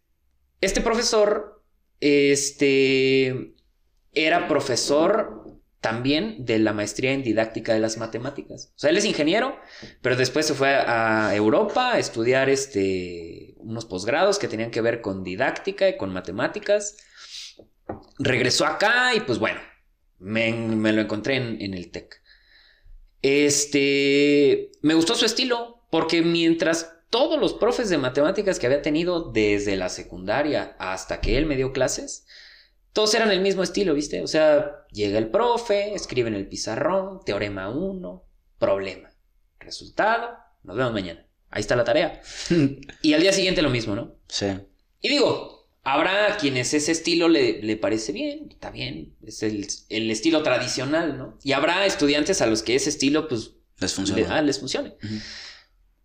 S2: este profesor, este, era profesor también de la maestría en didáctica de las matemáticas. O sea, él es ingeniero, pero después se fue a Europa a estudiar este, unos posgrados que tenían que ver con didáctica y con matemáticas. Regresó acá y pues bueno, me, me lo encontré en, el TEC. Este, me gustó su estilo, porque mientras todos los profes de matemáticas que había tenido desde la secundaria hasta que él me dio clases, todos eran el mismo estilo, ¿viste? O sea, llega el profe, escribe en el pizarrón, teorema 1, problema, resultado, nos vemos mañana. Ahí está la tarea. Y al día siguiente lo mismo, ¿no?
S3: Sí.
S2: Y digo, habrá quienes ese estilo le, le parece bien, está bien, es el, el estilo tradicional, ¿no? Y habrá estudiantes a los que ese estilo, pues,
S3: Les funciona.
S2: le- ah, les funcione.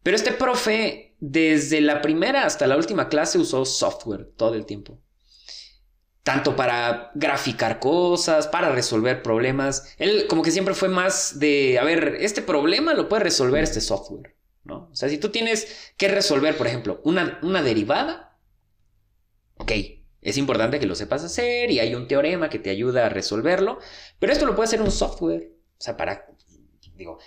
S2: Pero este profe, desde la primera hasta la última clase, usó software todo el tiempo. Tanto para graficar cosas, para resolver problemas. Él como que siempre fue más de, a ver, este problema lo puede resolver este software, ¿no? O sea, si tú tienes que resolver, por ejemplo, una, una derivada, ok, es importante que lo sepas hacer y hay un teorema que te ayuda a resolverlo, pero esto lo puede hacer un software. O sea, para, digo,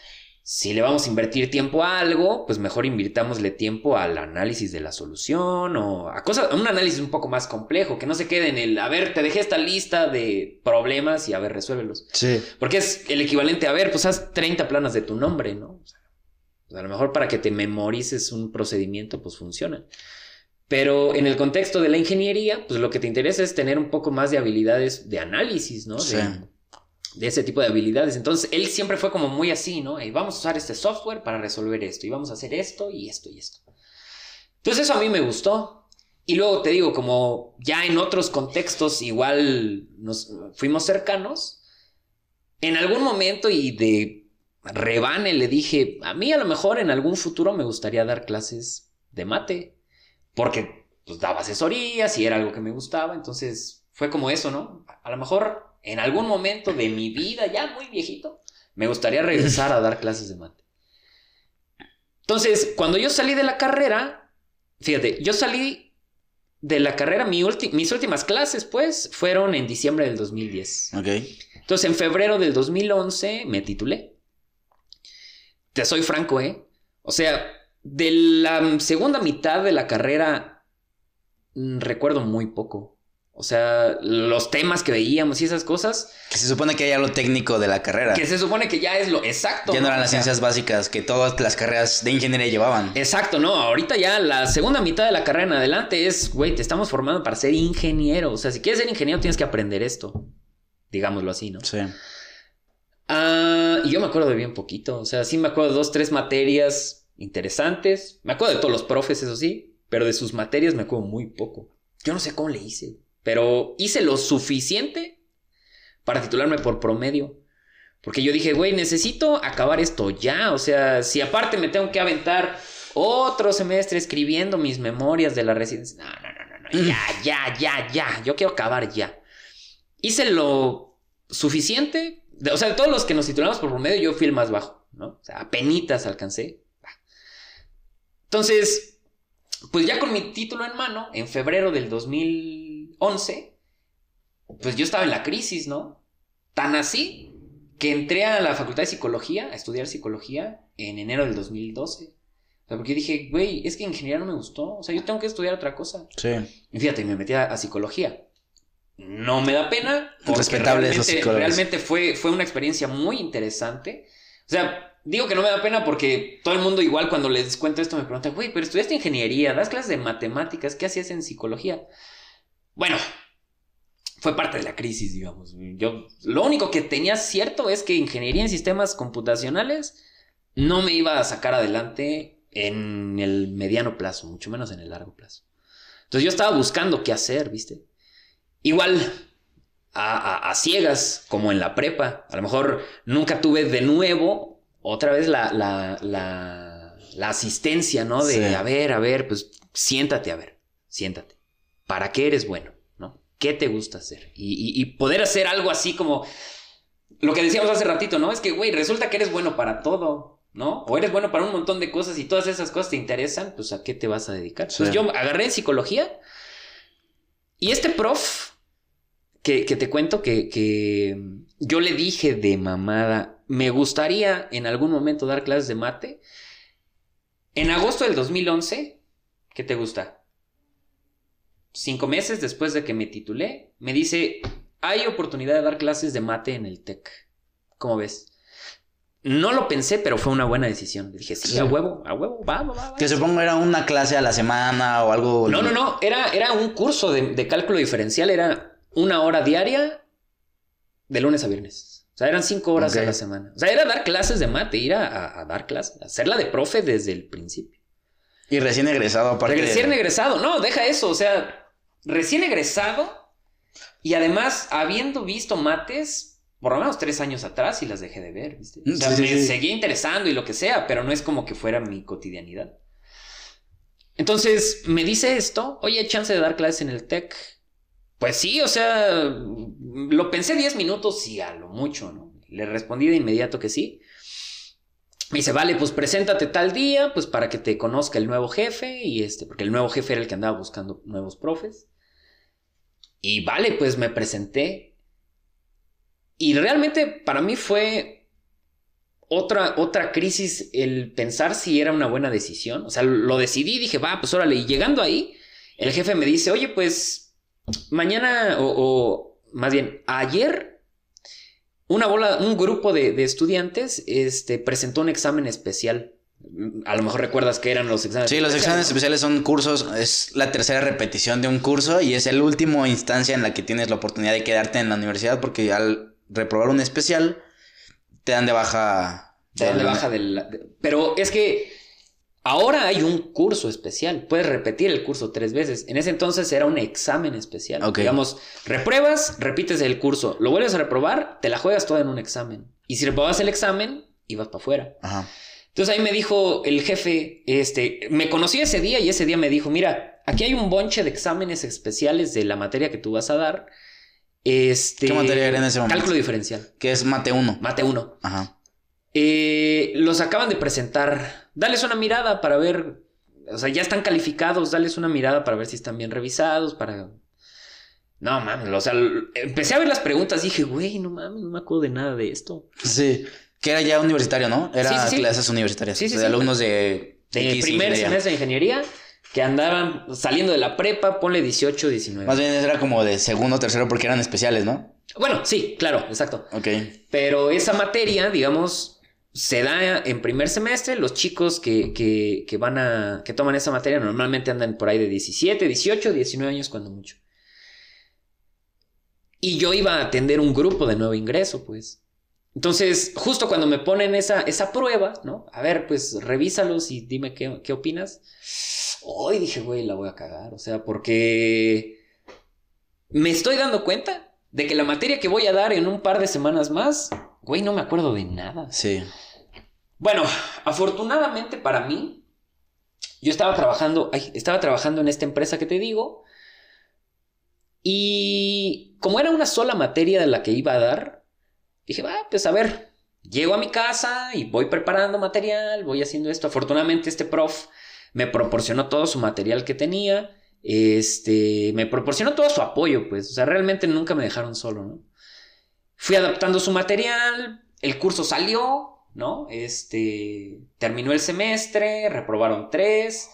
S2: si le vamos a invertir tiempo a algo, pues mejor invirtámosle tiempo al análisis de la solución o a cosas, a un análisis un poco más complejo, que no se quede en el, a ver, te dejé esta lista de problemas y a ver, resuélvelos.
S3: Sí.
S2: Porque es el equivalente a ver, pues haz 30 planas de tu nombre, ¿no? O sea, pues a lo mejor para que te memorices un procedimiento, pues funciona. Pero en el contexto de la ingeniería, pues lo que te interesa es tener un poco más de habilidades de análisis, ¿no?
S3: Sí.
S2: De, de ese tipo de habilidades. Entonces, él siempre fue como muy así, ¿no? Y vamos a usar este software para resolver esto, y vamos a hacer esto y esto y esto. Entonces, eso a mí me gustó. Y luego te digo, como ya en otros contextos igual nos fuimos cercanos, en algún momento y de rebane le dije, a mí a lo mejor en algún futuro me gustaría dar clases de mate, porque pues daba asesorías y era algo que me gustaba, entonces fue como eso, ¿no? A lo mejor en algún momento de mi vida, ya muy viejito, me gustaría regresar a dar clases de mate. Entonces, cuando yo salí de la carrera, fíjate, yo salí de la carrera, mi mis últimas clases, pues, fueron en diciembre del 2010.
S3: Ok.
S2: Entonces, en febrero del 2011 me titulé. Te soy franco, ¿eh? O sea, de la segunda mitad de la carrera, mm, recuerdo muy poco. O sea, los temas que veíamos y esas cosas.
S3: Que se supone que ya lo técnico de la carrera.
S2: Que se supone que ya es lo exacto.
S3: Ya no eran las ciencias básicas que todas las carreras de ingeniería llevaban.
S2: Exacto, no. Ahorita ya la segunda mitad de la carrera en adelante es, güey, te estamos formando para ser ingeniero. O sea, si quieres ser ingeniero tienes que aprender esto. Digámoslo así, ¿no?
S3: Sí.
S2: Ah, y yo me acuerdo de bien poquito. O sea, sí me acuerdo de dos, tres materias interesantes. Me acuerdo de todos los profes, eso sí. Pero de sus materias me acuerdo muy poco. Yo no sé cómo le hice. Pero hice lo suficiente para titularme por promedio. Porque yo dije, güey, necesito acabar esto ya. O sea, si aparte me tengo que aventar otro semestre escribiendo mis memorias de la residencia. No, no, no, no, no. Ya, ya, ya, ya. Yo quiero acabar ya. Hice lo suficiente. De- o sea, de todos los que nos titulamos por promedio, yo fui el más bajo, ¿no? O sea, apenitas alcancé. Entonces, pues ya con mi título en mano, en febrero del 2011, pues yo estaba en la crisis, ¿no? Tan así que entré a la Facultad de Psicología, a estudiar psicología, en enero del 2012. O sea, porque dije, güey, es que ingeniería no me gustó. O sea, yo tengo que estudiar otra cosa.
S3: Sí.
S2: Y fíjate, me metí a, a psicología. No me da pena.
S3: Respetable
S2: realmente, realmente fue, fue una experiencia muy interesante. O sea, digo que no me da pena porque todo el mundo igual cuando les cuento esto me pregunta, güey, pero estudiaste ingeniería, das clases de matemáticas, ¿qué hacías en psicología? Bueno, fue parte de la crisis, digamos. Yo, lo único que tenía cierto es que ingeniería en sistemas computacionales no me iba a sacar adelante en el mediano plazo, mucho menos en el largo plazo. Entonces yo estaba buscando qué hacer, ¿viste? Igual a, a- a ciegas, como en la prepa. A lo mejor nunca tuve de nuevo otra vez la, la, la, la asistencia, ¿no? De,
S3: Sí.
S2: a ver, a ver, pues siéntate, a ver, siéntate. ¿Para qué eres bueno? ¿No? ¿Qué te gusta hacer? Y, y- y poder hacer algo así como lo que decíamos hace ratito, ¿no? Es que, güey, resulta que eres bueno para todo, ¿no? O eres bueno para un montón de cosas y todas esas cosas te interesan, pues ¿a qué te vas a dedicar?
S3: Sí.
S2: Pues yo agarré psicología y este prof que, te cuento que, que yo le dije de mamada, me gustaría en algún momento dar clases de mate. En agosto del 2011, ¿qué te gusta? Cinco meses después de que me titulé, me dice, hay oportunidad de dar clases de mate en el TEC. ¿Cómo ves? No lo pensé, pero fue una buena decisión. Dije, sí,
S3: Sí.
S2: a huevo, a huevo, va, va, va. va".
S3: Que supongo era una clase a la semana o algo.
S2: No, no, no. Era, era un curso de, de cálculo diferencial. Era una hora diaria de lunes a viernes. O sea, eran cinco horas a la semana. O sea, era dar clases de mate, ir a, a- a dar clases, hacerla de profe desde el principio.
S3: Y recién egresado, aparte.
S2: Recién egresado. No, deja eso. O sea, recién egresado y además habiendo visto mates por lo menos tres años atrás y las dejé de ver, ¿viste? O sea,
S3: Sí, sí,
S2: me
S3: sí.
S2: seguía interesando y lo que sea, pero no es como que fuera mi cotidianidad. Entonces me dice esto, oye, chance de dar clases en el TEC. Pues sí, o sea, lo pensé 10 minutos y a lo mucho, ¿no? Le respondí de inmediato que sí. Me dice, vale, pues preséntate tal día, pues para que te conozca el nuevo jefe y este, porque el nuevo jefe era el que andaba buscando nuevos profes. Y vale, pues me presenté. Y realmente para mí fue otra, otra crisis el pensar si era una buena decisión. O sea, lo decidí, dije, va, pues órale. Y llegando ahí, el jefe me dice, oye, pues mañana o, o más bien ayer una bola, un grupo de, de, estudiantes este, presentó un examen especial. A lo mejor recuerdas que eran los exámenes.
S3: Sí, los exámenes especiales son cursos, es la tercera repetición de un curso y es el último instancia en la que tienes la oportunidad de quedarte en la universidad porque al reprobar un especial te dan de baja.
S2: Te dan de baja del... Pero es que ahora hay un curso especial. Puedes repetir el curso tres veces. En ese entonces era un examen especial. Digamos, repruebas, repites el curso. Lo vuelves a reprobar, te la juegas toda en un examen. Y si reprobas el examen, ibas para afuera.
S3: Ajá.
S2: Entonces ahí me dijo el jefe, este, me conocí ese día y ese día me dijo, mira, aquí hay un bonche de exámenes especiales de la materia que tú vas a dar. Este,
S3: ¿Qué materia era en ese momento?
S2: Cálculo diferencial.
S3: Que es mate 1.
S2: Mate 1.
S3: Ajá.
S2: Eh, los acaban de presentar. Dales una mirada para ver. O sea, ya están calificados. Dales una mirada para ver si están bien revisados. Para. No mames. O sea, empecé a ver las preguntas. Dije, güey, no mames, no me acuerdo de nada de esto.
S3: Sí. Que era ya universitario, ¿no? Era
S2: Sí, sí, sí.
S3: clases universitarias.
S2: Sí, sí,
S3: de alumnos de.
S2: De
S3: X,
S2: primer semestre de ingeniería. Que andaban saliendo de la prepa. Ponle 18, 19.
S3: Más bien era como de segundo o tercero porque eran especiales, ¿no?
S2: Bueno, sí, claro, exacto.
S3: Ok.
S2: Pero esa materia, digamos, se da en primer semestre. Los chicos que, que, que van a. que toman esa materia normalmente andan por ahí de 17, 18, 19 años cuando mucho. Y yo iba a atender un grupo de nuevo ingreso, pues. Entonces, justo cuando me ponen esa, esa prueba, ¿no? A ver, pues revísalos y dime qué, qué opinas. Hoy dije, güey, la voy a cagar. O sea, porque me estoy dando cuenta de que la materia que voy a dar en un par de semanas más, güey, no me acuerdo de nada.
S3: Sí.
S2: Bueno, afortunadamente para mí, yo estaba trabajando, ay, estaba trabajando en esta empresa que te digo, y como era una sola materia de la que iba a dar, dije, va, pues a ver, llego a mi casa y voy preparando material, voy haciendo esto. Afortunadamente este prof me proporcionó todo su material que tenía, este, me proporcionó todo su apoyo, pues, o sea, realmente nunca me dejaron solo, ¿no? Fui adaptando su material, el curso salió, ¿no? Este, terminó el semestre, reprobaron tres,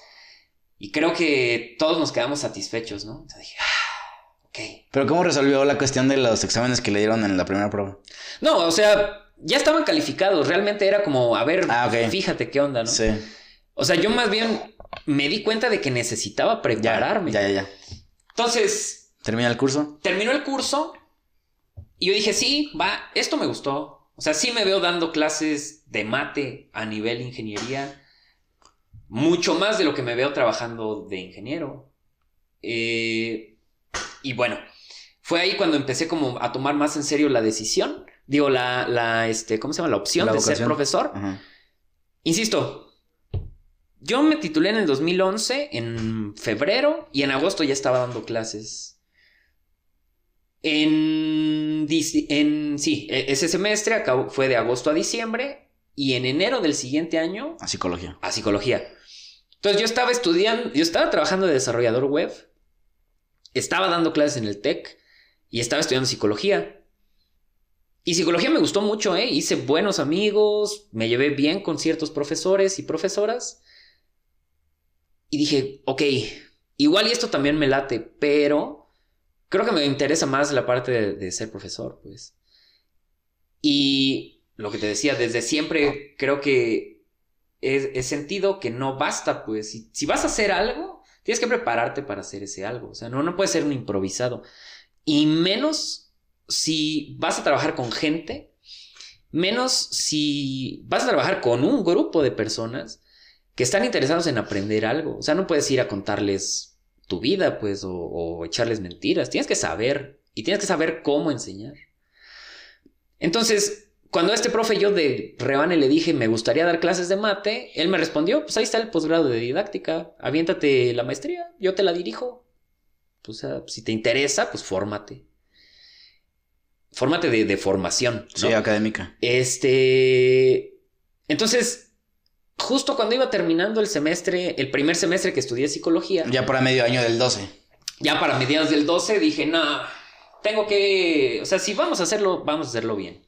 S2: y creo que todos nos quedamos satisfechos, ¿no? Sea, dije, ah, ok.
S3: Pero ¿cómo resolvió la cuestión de los exámenes que le dieron en la primera prueba?
S2: No, o sea, ya estaban calificados, realmente era como, a ver,
S3: Ah,
S2: fíjate qué onda, ¿no?
S3: Sí.
S2: O sea, yo más bien me di cuenta de que necesitaba prepararme.
S3: ya, ya, ya.
S2: Entonces,
S3: Termina el curso.
S2: terminó el curso y yo dije, sí, va, esto me gustó. O sea, sí me veo dando clases de mate a nivel ingeniería, mucho más de lo que me veo trabajando de ingeniero. Eh, y bueno, fue ahí cuando empecé como a tomar más en serio la decisión, digo, la, la este, ¿cómo se llama? La opción
S3: La
S2: de ser profesor.
S3: Ajá.
S2: Insisto, yo me titulé en el 2011, en febrero, y en agosto ya estaba dando clases. En, sí, e- ese semestre acabó- fue de agosto a diciembre, y en enero del siguiente año
S3: A psicología.
S2: a psicología. Entonces yo estaba estudiando, yo estaba trabajando de desarrollador web, estaba dando clases en el TEC y estaba estudiando psicología. Y psicología me gustó mucho, ¿eh? Hice buenos amigos, me llevé bien con ciertos profesores y profesoras. Y dije, ok, igual y esto también me late, pero creo que me interesa más la parte de, ser profesor, pues. Y lo que te decía, desde siempre creo que he, he sentido que no basta, pues. Si, si vas a hacer algo, tienes que prepararte para hacer ese algo. O sea, no, no puede ser un improvisado. Y menos si vas a trabajar con gente, menos si vas a trabajar con un grupo de personas que están interesados en aprender algo. O sea, no puedes ir a contarles tu vida, pues, o, o echarles mentiras. Tienes que saber y tienes que saber cómo enseñar. Entonces, cuando a este profe yo de rebane le dije, me gustaría dar clases de mate, él me respondió, pues ahí está el posgrado de didáctica, aviéntate la maestría, yo te la dirijo. O sea, si te interesa, pues fórmate. Fórmate de, de formación. ¿no?
S3: Sí, académica.
S2: Este. Entonces, justo cuando iba terminando el semestre, el primer semestre que estudié psicología, ya,
S3: Ya para medio año del 12.
S2: para mediados del 12 dije, no, tengo que. O sea, si vamos a hacerlo, vamos a hacerlo bien.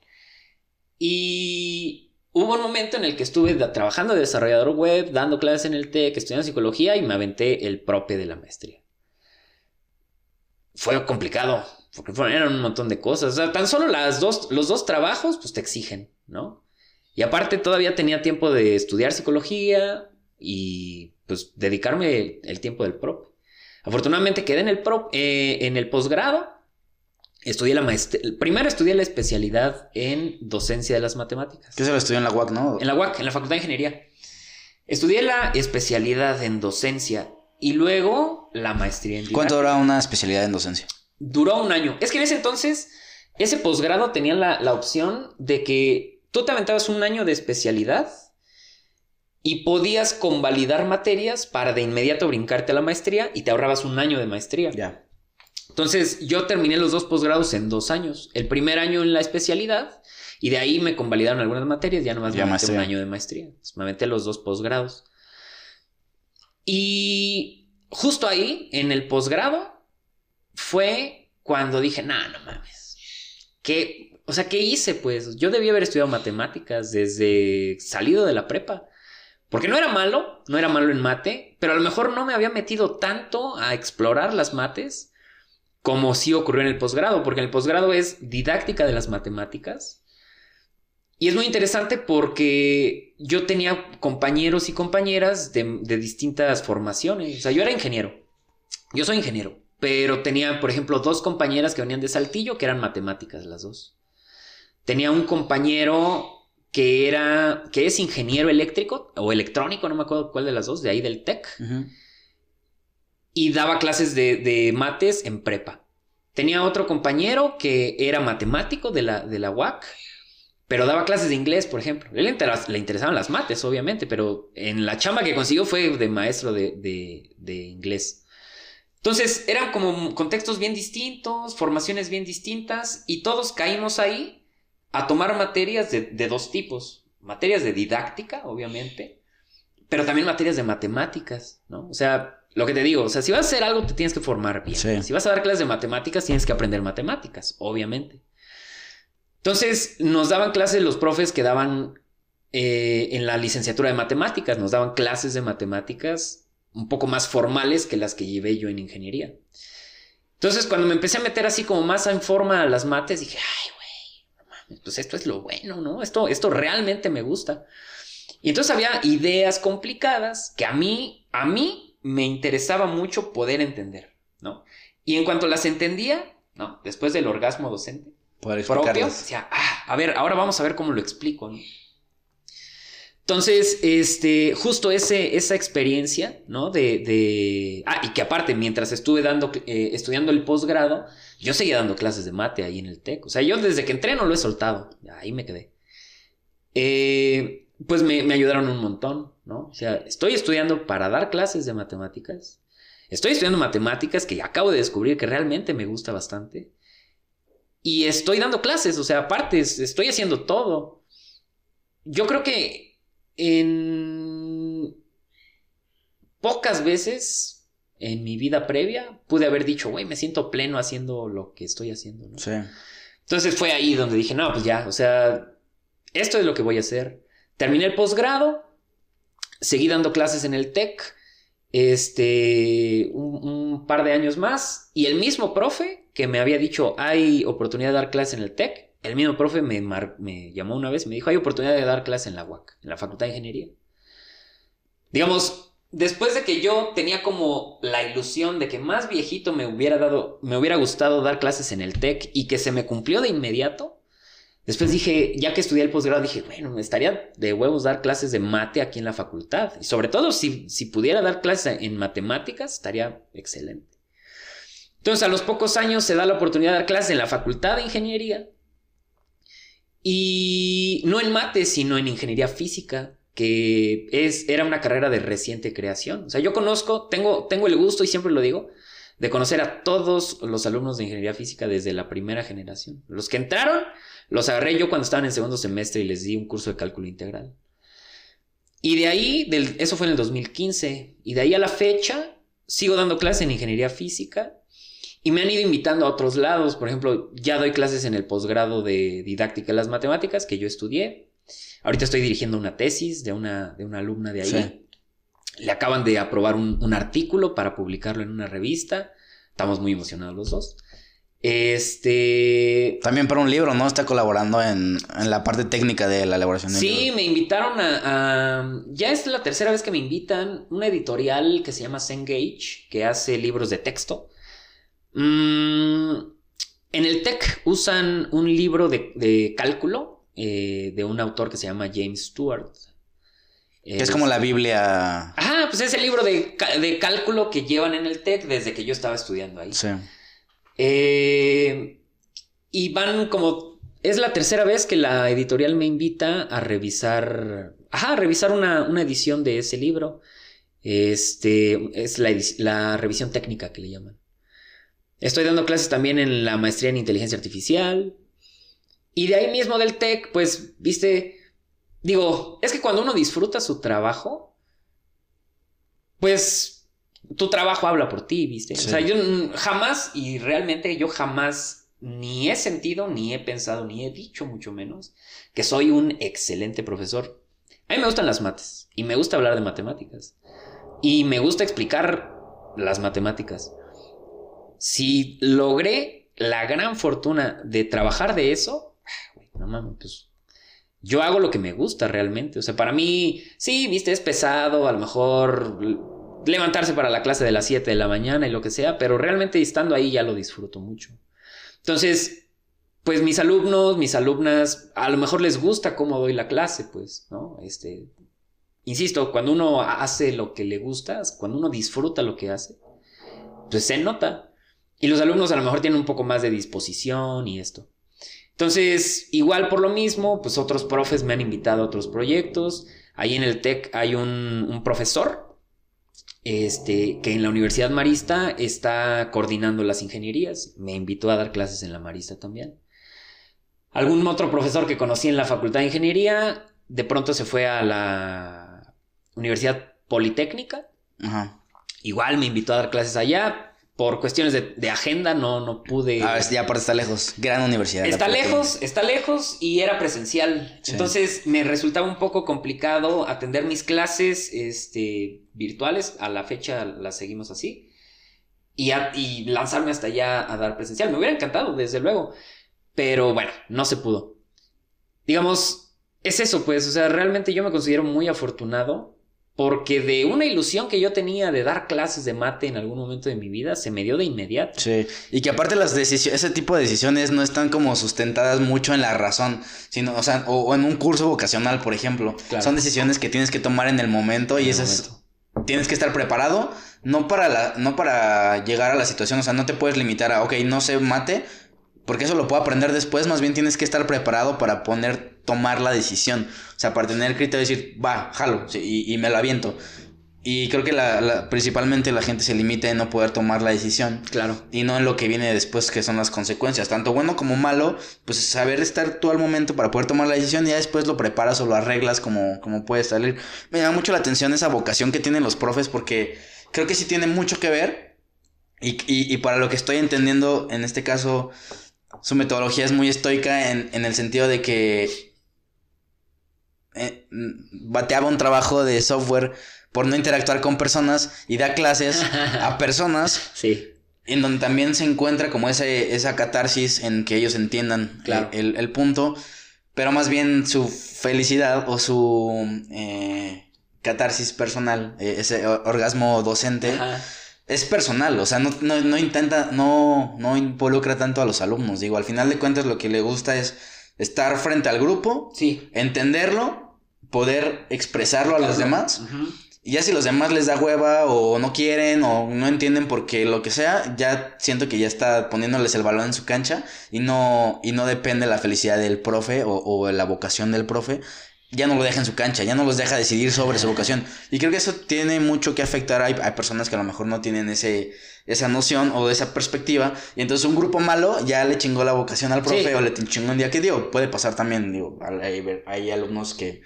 S2: Y hubo un momento en el que estuve trabajando de desarrollador web, dando clases en el TEC, estudiando psicología y me aventé el prope de la maestría. Fue complicado, porque eran un montón de cosas. O sea, tan solo las dos, los dos trabajos, pues te exigen, ¿no? Y aparte todavía tenía tiempo de estudiar psicología y pues dedicarme el tiempo del prope. Afortunadamente quedé en el, eh, en el posgrado Estudié la maestría. Primero estudié la especialidad en docencia de las matemáticas.
S3: ¿Qué se lo estudió en la UAC, no?
S2: En la UAC, en la Facultad de Ingeniería. Estudié la especialidad en docencia y luego la maestría en
S3: ¿Cuánto dura una especialidad en docencia?
S2: Duró un año. Es que en ese entonces, ese posgrado tenía la, la opción de que tú te aventabas un año de especialidad y podías convalidar materias para de inmediato brincarte a la maestría y te ahorrabas un año de maestría.
S3: Ya.
S2: Entonces yo terminé los dos posgrados en dos años. El primer año en la especialidad y de ahí me convalidaron algunas materias, ya nomás me aventé un año de maestría. me aventé los dos posgrados. Y justo ahí, en el posgrado, fue cuando dije, no, no mames. ¿Qué? O sea, ¿qué hice? Pues yo debí haber estudiado matemáticas desde salido de la prepa. Porque no era malo, no era malo en mate, pero a lo mejor no me había metido tanto a explorar las mates como sí ocurrió en el posgrado, porque en el posgrado es didáctica de las matemáticas. Y es muy interesante porque yo tenía compañeros y compañeras de, distintas formaciones. O sea, yo era ingeniero. Yo soy ingeniero. Pero tenía, por ejemplo, dos compañeras que venían de Saltillo, que eran matemáticas las dos. Tenía un compañero que era, que es ingeniero eléctrico o electrónico, no me acuerdo cuál de las dos, de ahí del TEC y daba clases de, mates en prepa. Tenía otro compañero que era matemático de la, de la UAC, pero daba clases de inglés, por ejemplo. Él le, interesaban las mates, obviamente, pero en la chamba que consiguió fue de maestro de, inglés. Entonces eran como contextos bien distintos, formaciones bien distintas, y todos caímos ahí a tomar materias de, de dos tipos. Materias de didáctica, obviamente, pero también materias de matemáticas, ¿no? O sea, lo que te digo, o sea, si vas a hacer algo, te tienes que formar bien. Si vas a dar clases de matemáticas, tienes que aprender matemáticas, obviamente. Entonces, nos daban clases los profes que daban eh, en la licenciatura de matemáticas, nos daban clases de matemáticas un poco más formales que las que llevé yo en ingeniería. Entonces, cuando me empecé a meter así como más en forma a las mates, dije, ay, güey, pues esto es lo bueno, ¿no? Esto, esto realmente me gusta. Y entonces había ideas complicadas que a mí, a mí me interesaba mucho poder entender, ¿no? Y en cuanto las entendía, ¿no? Después del orgasmo docente propio, decía, ah, a ver, ahora vamos a ver cómo lo explico, ¿no? Entonces, este, justo ese, esa experiencia, ¿no? De, de, Ah, y que aparte, mientras estuve dando, eh, estudiando el posgrado, yo seguía dando clases de mate ahí en el TEC. O sea, yo desde que entré no lo he soltado. Ahí me quedé. Eh, pues me, me ayudaron un montón. O sea, estoy estudiando para dar clases de matemáticas. Estoy estudiando matemáticas que acabo de descubrir que realmente me gusta bastante. Y estoy dando clases, o sea, aparte, estoy haciendo todo. Yo creo que en pocas veces en mi vida previa pude haber dicho, güey, me siento pleno haciendo lo que estoy haciendo, ¿no? Sí. Entonces fue ahí donde dije, no, pues ya, o sea, esto es lo que voy a hacer. Terminé el posgrado, Seguí dando clases en el TEC este, un, par de años más y el mismo profe que me había dicho hay oportunidad de dar clases en el TEC, el mismo profe me, llamó una vez y me dijo hay oportunidad de dar clases en la UAC, en la Facultad de Ingeniería. Digamos, después de que yo tenía como la ilusión de que más viejito me hubiera dado, me hubiera gustado dar clases en el TEC y que se me cumplió de inmediato, Después dije, ya que estudié el posgrado, dije, bueno, me estaría de huevos dar clases de mate aquí en la facultad. Y sobre todo, si, si pudiera dar clases en matemáticas, estaría excelente. Entonces, a los pocos años se da la oportunidad de dar clases en la facultad de ingeniería. Y no en mate, sino en ingeniería física, que es, era una carrera de reciente creación. O sea, yo conozco, tengo, tengo el gusto, y siempre lo digo, de conocer a todos los alumnos de ingeniería física desde la primera generación. Los que entraron los agarré yo cuando estaban en segundo semestre y les di un curso de cálculo integral. Y de ahí, eso fue en el 2015, y de ahí a la fecha sigo dando clases en ingeniería física y me han ido invitando a otros lados. Por ejemplo, ya doy clases en el posgrado de didáctica de las matemáticas que yo estudié. Ahorita estoy dirigiendo una tesis de una, de una alumna de ahí. Le acaban de aprobar un, un, artículo para publicarlo en una revista. Estamos muy emocionados los dos. Este.
S3: También para un libro, ¿no? Está colaborando en, en la parte técnica de la elaboración del
S2: sí,
S3: libro.
S2: Sí, me invitaron a, a, Ya es la tercera vez que me invitan. Una editorial que se llama Cengage, que hace libros de texto. Mm, en el TEC usan un libro de, de cálculo eh, de un autor que se llama James Stewart.
S3: Es como la Biblia.
S2: Ajá, pues es el libro de, de cálculo que llevan en el TEC desde que yo estaba estudiando ahí.
S3: Sí.
S2: Eh, y van como. Es la tercera vez que la editorial me invita a revisar. Ajá, a revisar una, una edición de ese libro. Este. Es la, la revisión técnica que le llaman. Estoy dando clases también en la maestría en inteligencia artificial. Y de ahí mismo del TEC, pues, viste. Digo, es que cuando uno disfruta su trabajo, pues tu trabajo habla por ti, ¿viste? Sí. O sea, yo jamás, y realmente yo jamás ni he sentido, ni he pensado, ni he dicho mucho menos que soy un excelente profesor. A mí me gustan las mates y me gusta hablar de matemáticas y me gusta explicar las matemáticas. Si logré la gran fortuna de trabajar de eso, no mames, pues yo hago lo que me gusta realmente. O sea, para mí, sí, viste, es pesado, a lo mejor levantarse para la clase de las 7 de la mañana y lo que sea, pero realmente estando ahí ya lo disfruto mucho. Entonces, pues mis alumnos, mis alumnas, a lo mejor les gusta cómo doy la clase, pues, ¿no? Este, insisto, cuando uno hace lo que le gusta, cuando uno disfruta lo que hace, pues se nota. Y los alumnos a lo mejor tienen un poco más de disposición y esto. Entonces, igual por lo mismo, pues otros profes me han invitado a otros proyectos. Ahí en el TEC hay un, un profesor este, que en la Universidad Marista está coordinando las ingenierías. Me invitó a dar clases en la Marista también. Algún otro profesor que conocí en la Facultad de Ingeniería, de pronto se fue a la Universidad Politécnica.
S3: Ajá.
S2: Igual me invitó a dar clases allá. Por cuestiones de, de agenda no, no pude.
S3: Ah, ya aparte está lejos. Gran universidad.
S2: Está lejos, está lejos y era presencial. Sí. Entonces me resultaba un poco complicado atender mis clases este, virtuales. A la fecha las seguimos así. Y, a, y lanzarme hasta allá a dar presencial. Me hubiera encantado, desde luego. Pero bueno, no se pudo. Digamos, es eso, pues. O sea, realmente yo me considero muy afortunado porque de una ilusión que yo tenía de dar clases de mate en algún momento de mi vida, se me dio de inmediato.
S3: Sí, y que aparte las decisiones, ese tipo de decisiones no están como sustentadas mucho en la razón, sino, o sea, o, o en un curso vocacional, por ejemplo. Claro. Son decisiones que tienes que tomar en el momento en y eso es, tienes que estar preparado, no para, la, no para llegar a la situación, o sea, no te puedes limitar a, ok, no sé mate, porque eso lo puedo aprender después, más bien tienes que estar preparado para poner, tomar la decisión. O sea, para tener el criterio de decir, va, jalo, sí, y, y, me lo aviento. Y creo que la, la, principalmente la gente se limita en no poder tomar la decisión.
S2: Claro.
S3: Y no en lo que viene después, que son las consecuencias. Tanto bueno como malo, pues saber estar tú al momento para poder tomar la decisión y ya después lo preparas o lo arreglas como, como puede salir. Me llama mucho la atención esa vocación que tienen los profes porque creo que sí tiene mucho que ver. Y, y, y para lo que estoy entendiendo, en este caso, su metodología es muy estoica en, en el sentido de que eh, bateaba un trabajo de software por no interactuar con personas y da clases a [LAUGHS] personas
S2: sí.
S3: en donde también se encuentra como ese, esa catarsis en que ellos entiendan
S2: claro.
S3: el, el, punto, pero más bien su felicidad o su eh, catarsis personal, eh, ese orgasmo docente.
S2: Ajá
S3: es personal, o sea, no, no, no, intenta, no, no involucra tanto a los alumnos. Digo, al final de cuentas lo que le gusta es estar frente al grupo,
S2: sí.
S3: entenderlo, poder expresarlo a los demás. Uh -huh. Y ya si los demás les da hueva o no quieren o no entienden porque lo que sea, ya siento que ya está poniéndoles el balón en su cancha y no, y no depende la felicidad del profe o, o la vocación del profe ya no lo deja en su cancha, ya no los deja decidir sobre su vocación. Y creo que eso tiene mucho que afectar. Hay, hay personas que a lo mejor no tienen ese, esa noción o esa perspectiva. Y entonces un grupo malo ya le chingó la vocación al profe sí. o le chingó un día que digo, puede pasar también, digo, hay, hay alumnos que,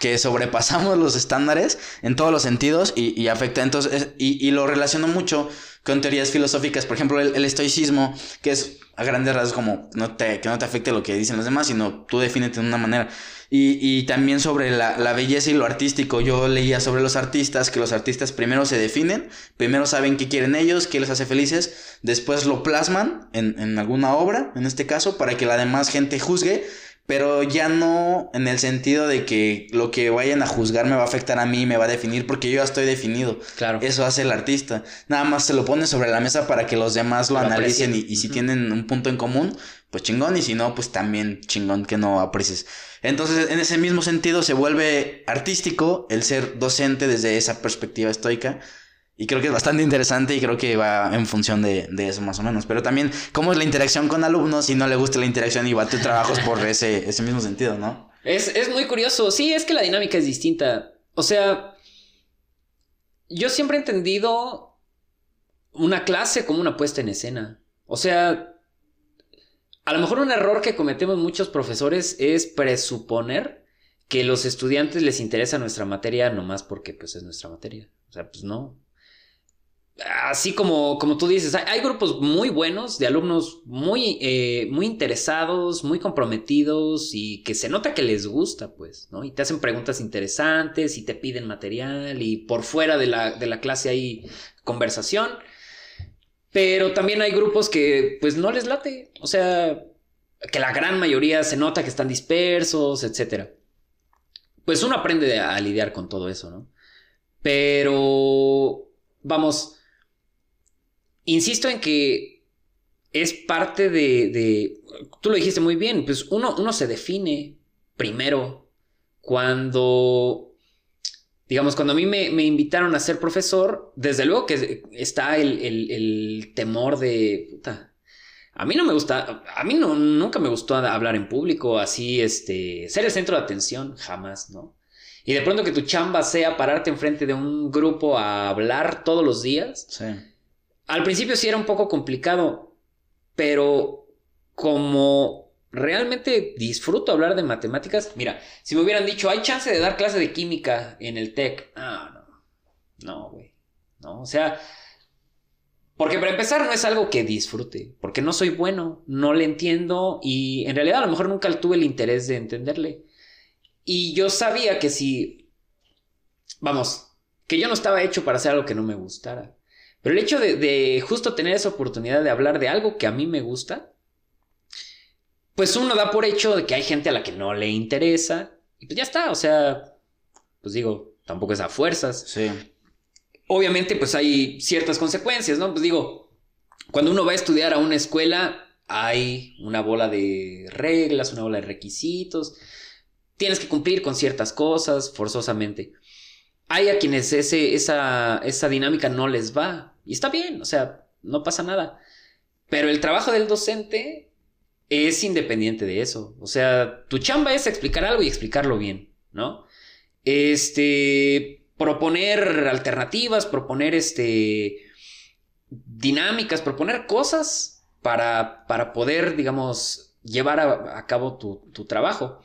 S3: que sobrepasamos los estándares en todos los sentidos y, y afecta. Entonces, y, y, lo relaciono mucho con teorías filosóficas, por ejemplo, el, estoicismo, que es a grandes rasgos como no te, que no te afecte lo que dicen los demás, sino tú defínete de una manera. Y, y también sobre la, la, belleza y lo artístico, yo leía sobre los artistas, que los artistas primero se definen, primero saben qué quieren ellos, qué les hace felices, después lo plasman en, en alguna obra, en este caso, para que la demás gente juzgue pero ya no en el sentido de que lo que vayan a juzgar me va a afectar a mí, me va a definir, porque yo ya estoy definido.
S2: Claro.
S3: Eso hace el artista. Nada más se lo pone sobre la mesa para que los demás lo, analicen y, si tienen un punto en común, pues chingón, y si no, pues también chingón que no aprecies. Entonces, en ese mismo sentido, se vuelve artístico el ser docente desde esa perspectiva estoica y creo que es bastante interesante y creo que va en función de, eso más o menos. Pero también, ¿cómo es la interacción con alumnos si no le gusta la interacción y va a tus trabajos por [LAUGHS] ese, ese mismo sentido, no?
S2: Es, es muy curioso. Sí, es que la dinámica es distinta. O sea, yo siempre he entendido una clase como una puesta en escena. O sea, a lo mejor un error que cometemos muchos profesores es presuponer que los estudiantes les interesa nuestra materia nomás porque pues es nuestra materia. O sea, pues no así como, como tú dices, hay, grupos muy buenos de alumnos muy, eh, muy interesados, muy comprometidos y que se nota que les gusta, pues, ¿no? Y te hacen preguntas interesantes y te piden material y por fuera de la, de la clase hay conversación. Pero también hay grupos que, pues, no les late. O sea, que la gran mayoría se nota que están dispersos, etc. Pues uno aprende a lidiar con todo eso, ¿no? Pero, vamos, insisto en que es parte de, tú lo dijiste muy bien, pues uno, uno se define primero cuando, digamos, cuando a mí me, invitaron a ser profesor, desde luego que está el, temor de, puta, a mí no me gusta, a mí no, nunca me gustó hablar en público, así, este, ser el centro de atención, jamás, ¿no? Y de pronto que tu chamba sea pararte enfrente de un grupo a hablar todos los días.
S3: Sí
S2: al principio sí era un poco complicado, pero como realmente disfruto hablar de matemáticas, mira, si me hubieran dicho, hay chance de dar clase de química en el TEC, ah, no, no, güey, no, o sea, porque para empezar no es algo que disfrute, porque no soy bueno, no le entiendo y en realidad a lo mejor nunca tuve el interés de entenderle. Y yo sabía que si, vamos, que yo no estaba hecho para hacer algo que no me gustara. Pero el hecho de, justo tener esa oportunidad de hablar de algo que a mí me gusta, pues uno da por hecho de que hay gente a la que no le interesa. Y pues ya está, o sea, pues digo, tampoco es a fuerzas.
S3: Sí.
S2: Obviamente, pues hay ciertas consecuencias, ¿no? Pues digo, cuando uno va a estudiar a una escuela, hay una bola de reglas, una bola de requisitos. Tienes que cumplir con ciertas cosas forzosamente. Hay a quienes esa, dinámica no les va. Y está bien, o sea, no pasa nada. Pero el trabajo del docente es independiente de eso. O sea, tu chamba es explicar algo y explicarlo bien, ¿no? Este, proponer alternativas, proponer este, dinámicas, proponer cosas para, poder, digamos, llevar a, cabo tu, trabajo.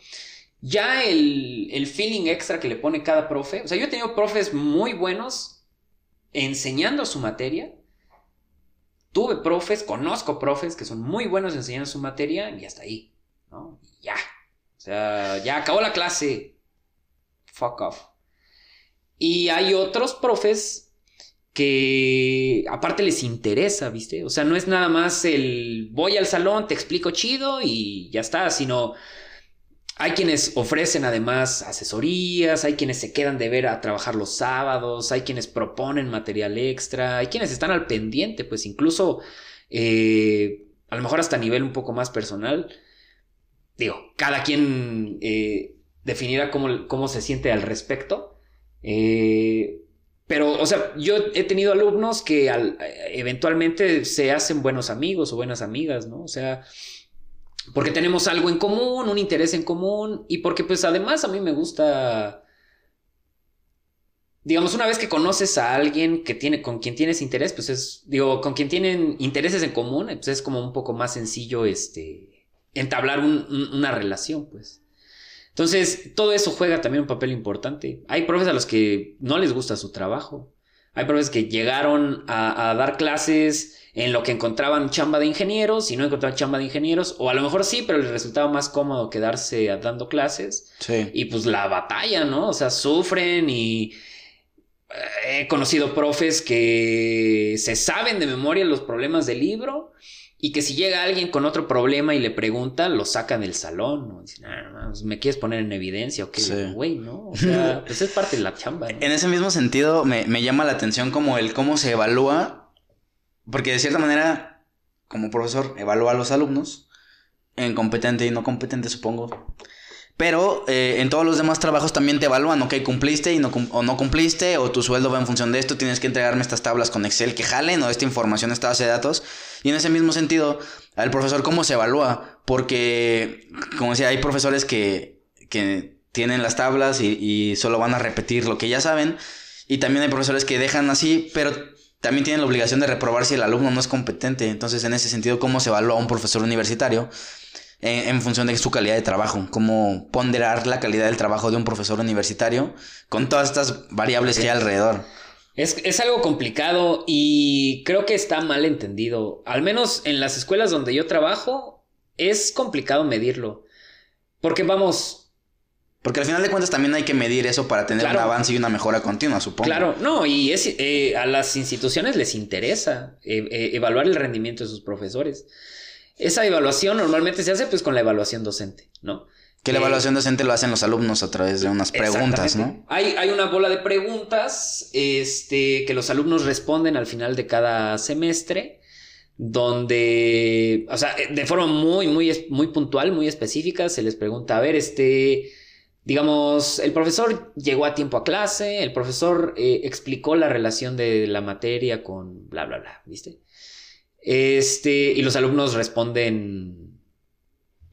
S2: Ya el, el feeling extra que le pone cada profe, o sea, yo he tenido profes muy buenos enseñando su materia. Tuve profes, conozco profes que son muy buenos enseñando su materia y hasta ahí, ¿no? ya. O sea, ya acabó la clase. Fuck off. Y hay otros profes que aparte les interesa, ¿viste? O sea, no es nada más el voy al salón, te explico chido y ya está, sino hay quienes ofrecen además asesorías, hay quienes se quedan de ver a trabajar los sábados, hay quienes proponen material extra, hay quienes están al pendiente, pues incluso eh, a lo mejor hasta a nivel un poco más personal. Digo, cada quien eh, definirá cómo, se siente al respecto. Eh, pero, o sea, yo he tenido alumnos que eventualmente se hacen buenos amigos o buenas amigas, ¿no? O sea, porque tenemos algo en común, un interés en común y porque pues además a mí me gusta digamos una vez que conoces a alguien que tiene con quien tienes interés, pues es digo, con quien tienen intereses en común, pues es como un poco más sencillo este entablar una relación, pues. Entonces, todo eso juega también un papel importante. Hay profes a los que no les gusta su trabajo. Hay profes que llegaron a, a dar clases en lo que encontraban chamba de ingenieros y no encontraban chamba de ingenieros, o a lo mejor sí, pero les resultaba más cómodo quedarse dando clases.
S3: Sí.
S2: Y pues la batalla, ¿no? O sea, sufren y eh, he conocido profes que se saben de memoria los problemas del libro y que si llega alguien con otro problema y le pregunta, lo sacan del salón, ¿no? Dicen, ah, ¿me quieres poner en evidencia o qué?
S3: Sí.
S2: Güey, ¿no? O sea, [LAUGHS] pues es parte de la chamba, ¿no?
S3: En ese mismo sentido, me, me llama la atención como el cómo se evalúa, porque de cierta manera, como profesor, evalúa a los alumnos, en competente y no competente, supongo. Pero eh, en todos los demás trabajos también te evalúan, ok, cumpliste y no, cum- o no cumpliste, o tu sueldo va en función de esto, tienes que entregarme estas tablas con Excel que jalen, o esta información, esta base de datos. Y en ese mismo sentido, al profesor, ¿cómo se evalúa? Porque, como decía, hay profesores que, que tienen las tablas y, solo van a repetir lo que ya saben. Y también hay profesores que dejan así, pero también tienen la obligación de reprobar si el alumno no es competente. Entonces, en ese sentido, ¿cómo se evalúa un profesor universitario? En, en función de su calidad de trabajo. Cómo ponderar la calidad del trabajo de un profesor universitario con todas estas variables que hay alrededor.
S2: Es, es algo complicado y creo que está mal entendido. Al menos en las escuelas donde yo trabajo, es complicado medirlo. Porque vamos,
S3: Porque al final de cuentas también hay que medir eso para tener
S2: Claro.
S3: un avance y una mejora continua, supongo.
S2: Claro, no, y es, eh, a las instituciones les interesa eh, eh, evaluar el rendimiento de sus profesores. Esa evaluación normalmente se hace pues con la evaluación docente, ¿no?
S3: Que la evaluación docente lo hacen los alumnos a través de unas preguntas. ¿no?
S2: Hay, hay una bola de preguntas este, que los alumnos responden al final de cada semestre, donde, o sea, de forma muy, muy, muy puntual, muy específica, se les pregunta, a ver, este, digamos, el profesor llegó a tiempo a clase, el profesor eh, explicó la relación de la materia con bla, bla, bla, ¿viste? Este, y los alumnos responden,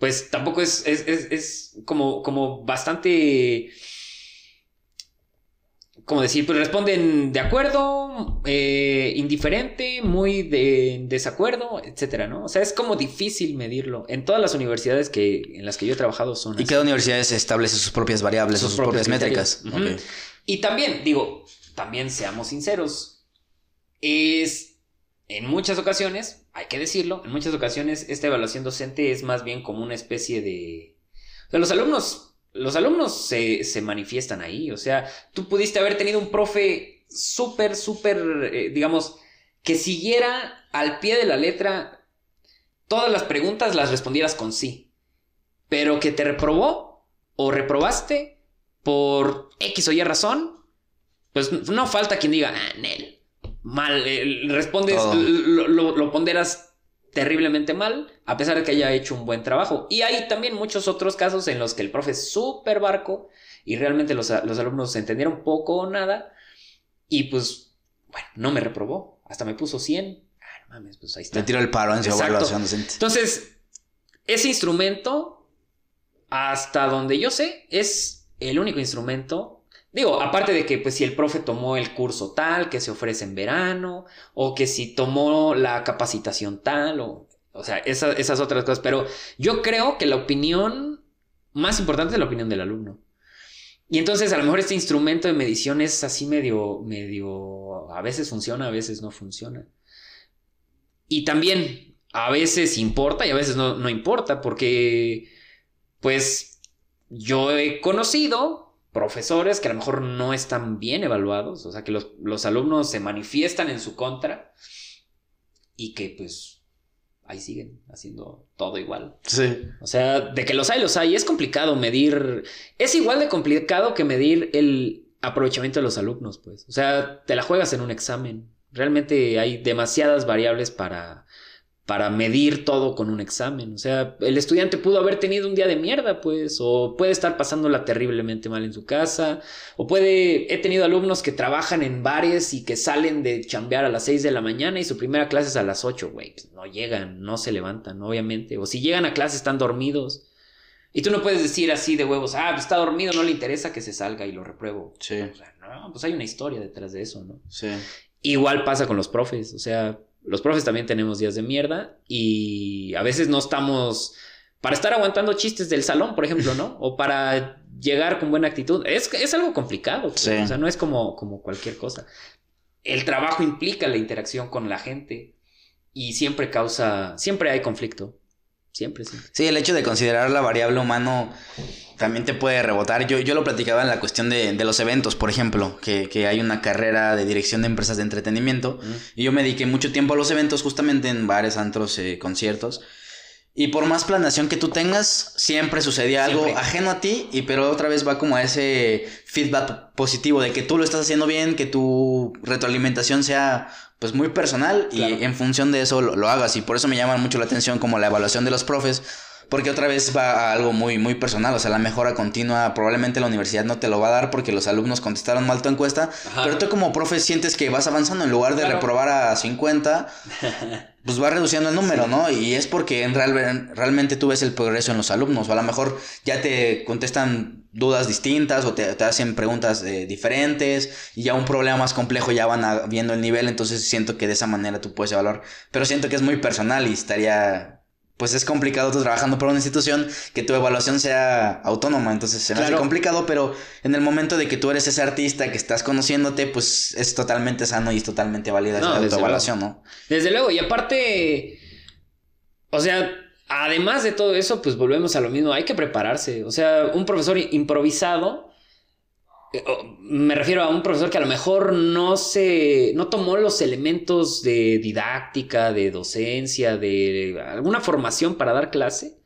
S2: pues tampoco es, es, es, es como, como bastante, como decir, pues responden de acuerdo, eh, indiferente, muy de desacuerdo, etcétera, ¿no? O sea, es como difícil medirlo. En todas las universidades que, en las que yo he trabajado son
S3: Y
S2: así.
S3: cada universidad establece sus propias variables, sus,
S2: Sus
S3: propias, métricas.
S2: Y también, digo, también seamos sinceros, es en muchas ocasiones, hay que decirlo, en muchas ocasiones esta evaluación docente es más bien como una especie de... Los alumnos, los alumnos se, se manifiestan ahí, o sea, tú pudiste haber tenido un profe súper, súper, eh, digamos, que siguiera al pie de la letra todas las preguntas las respondieras con sí, pero que te reprobó o reprobaste por X o Y razón, pues no falta quien diga, ah, Nel, mal, eh, respondes, lo, lo- lo ponderas terriblemente mal, a pesar de que haya hecho un buen trabajo. Y hay también muchos otros casos en los que el profe es súper barco y realmente los, los alumnos entendieron poco o nada y pues, bueno, no me reprobó, hasta me puso 100. Ah, no mames, pues ahí está.
S3: Le tiro el paro en su
S2: Exacto.
S3: evaluación docente.
S2: Entonces, ese instrumento, hasta donde yo sé, es el único instrumento. Digo, aparte de que, pues, si el profe tomó el curso tal, que se ofrece en verano, o que si tomó la capacitación tal, o, o sea, esa- esas otras cosas. Pero yo creo que la opinión más importante es la opinión del alumno. Y entonces, a lo mejor este instrumento de medición es así medio, medio, a veces funciona, a veces no funciona. Y también a veces importa y a veces no, no importa, porque pues yo he conocido profesores que a lo mejor no están bien evaluados, o sea, que los, los alumnos se manifiestan en su contra y que pues ahí siguen haciendo todo igual.
S3: Sí.
S2: O sea, de que los hay, los hay. Es complicado medir. Es igual de complicado que medir el aprovechamiento de los alumnos, pues. O sea, te la juegas en un examen. Realmente hay demasiadas variables para, para medir todo con un examen. O sea, el estudiante pudo haber tenido un día de mierda, pues, o puede estar pasándola terriblemente mal en su casa, o puede, he tenido alumnos que trabajan en bares y que salen de chambear a las 6 de la mañana y su primera clase es a las 8, güey. Pues, no llegan, no se levantan, obviamente. O si llegan a clase están dormidos. Y tú no puedes decir así de huevos, ah, pues está dormido, no le interesa que se salga y lo repruebo.
S3: Sí.
S2: O sea, no, pues hay una historia detrás de eso, ¿no?
S3: Sí.
S2: Igual pasa con los profes, o sea, los profes también tenemos días de mierda y a veces no estamos para estar aguantando chistes del salón, por ejemplo, ¿no? O para llegar con buena actitud. Es, es algo complicado, pues,
S3: Sí.
S2: o sea, no es como, como cualquier cosa. el trabajo implica la interacción con la gente y siempre causa, siempre hay conflicto. Siempre, sí.
S3: Sí, el hecho de considerar la variable humano también te puede rebotar. Yo, yo lo platicaba en la cuestión de, de los eventos, por ejemplo, que, que, hay una carrera de dirección de empresas de entretenimiento. Mm. Y yo me dediqué mucho tiempo a los eventos, justamente en bares, antros, eh, conciertos. Y por más planeación que tú tengas, siempre sucedía algo ajeno a ti, y pero otra vez va como a ese feedback positivo de que tú lo estás haciendo bien, que tu retroalimentación sea pues muy personal y en función de eso lo, lo, hagas. Y por eso me llama mucho la atención como la evaluación de los profes, porque otra vez va a algo muy, muy personal. O sea, la mejora continua probablemente la universidad no te lo va a dar porque los alumnos contestaron mal tu encuesta. Pero tú como profe sientes que vas avanzando en lugar de reprobar a 50. [LAUGHS] pues va reduciendo el número, ¿no? Y es porque en real, realmente tú ves el progreso en los alumnos. O a lo mejor ya te contestan dudas distintas o te, te hacen preguntas eh, diferentes y ya un problema más complejo ya van viendo el nivel. Entonces siento que de esa manera tú puedes evaluar. Pero siento que es muy personal y estaría pues es complicado tú trabajando por una institución que tu evaluación sea autónoma, entonces se me hace complicado, pero en el momento de que tú eres ese artista que estás conociéndote, pues es totalmente sano y es totalmente válida no, esa evaluación, ¿no?
S2: Desde luego, y aparte, o sea, además de todo eso, pues volvemos a lo mismo, hay que prepararse, o sea, un profesor improvisado me refiero a un profesor que a lo mejor no se. no tomó los elementos de didáctica, de docencia, de alguna formación para dar clase.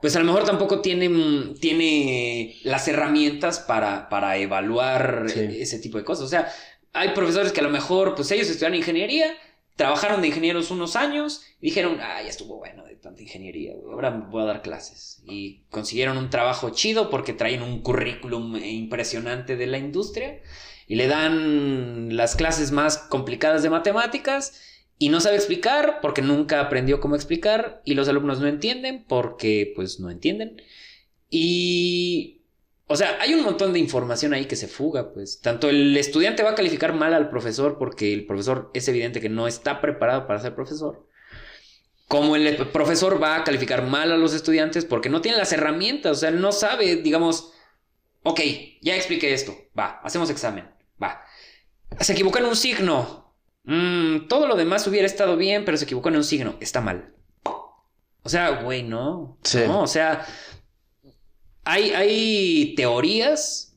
S2: Pues a lo mejor tampoco tiene, tiene las herramientas para, para evaluar ese tipo de cosas. O sea, hay profesores que a lo mejor, pues ellos estudian ingeniería, trabajaron de ingenieros unos años y dijeron, ah, ya estuvo bueno de tanta ingeniería, ahora voy a dar clases. Y consiguieron un trabajo chido porque traen un currículum impresionante de la industria y le dan las clases más complicadas de matemáticas y no sabe explicar porque nunca aprendió cómo explicar y los alumnos no entienden porque pues no entienden. Y o sea, hay un montón de información ahí que se fuga, pues. Tanto el estudiante va a calificar mal al profesor porque el profesor es evidente que no está preparado para ser profesor. Como el profesor va a calificar mal a los estudiantes porque no tiene las herramientas, o sea, no sabe, digamos, ok, ya expliqué esto, va, hacemos examen, va. Se equivocó en un signo. Mm, todo lo demás hubiera estado bien, pero se equivocó en un signo, está mal. O sea, güey, no. Sí. No, o sea, hay, teorías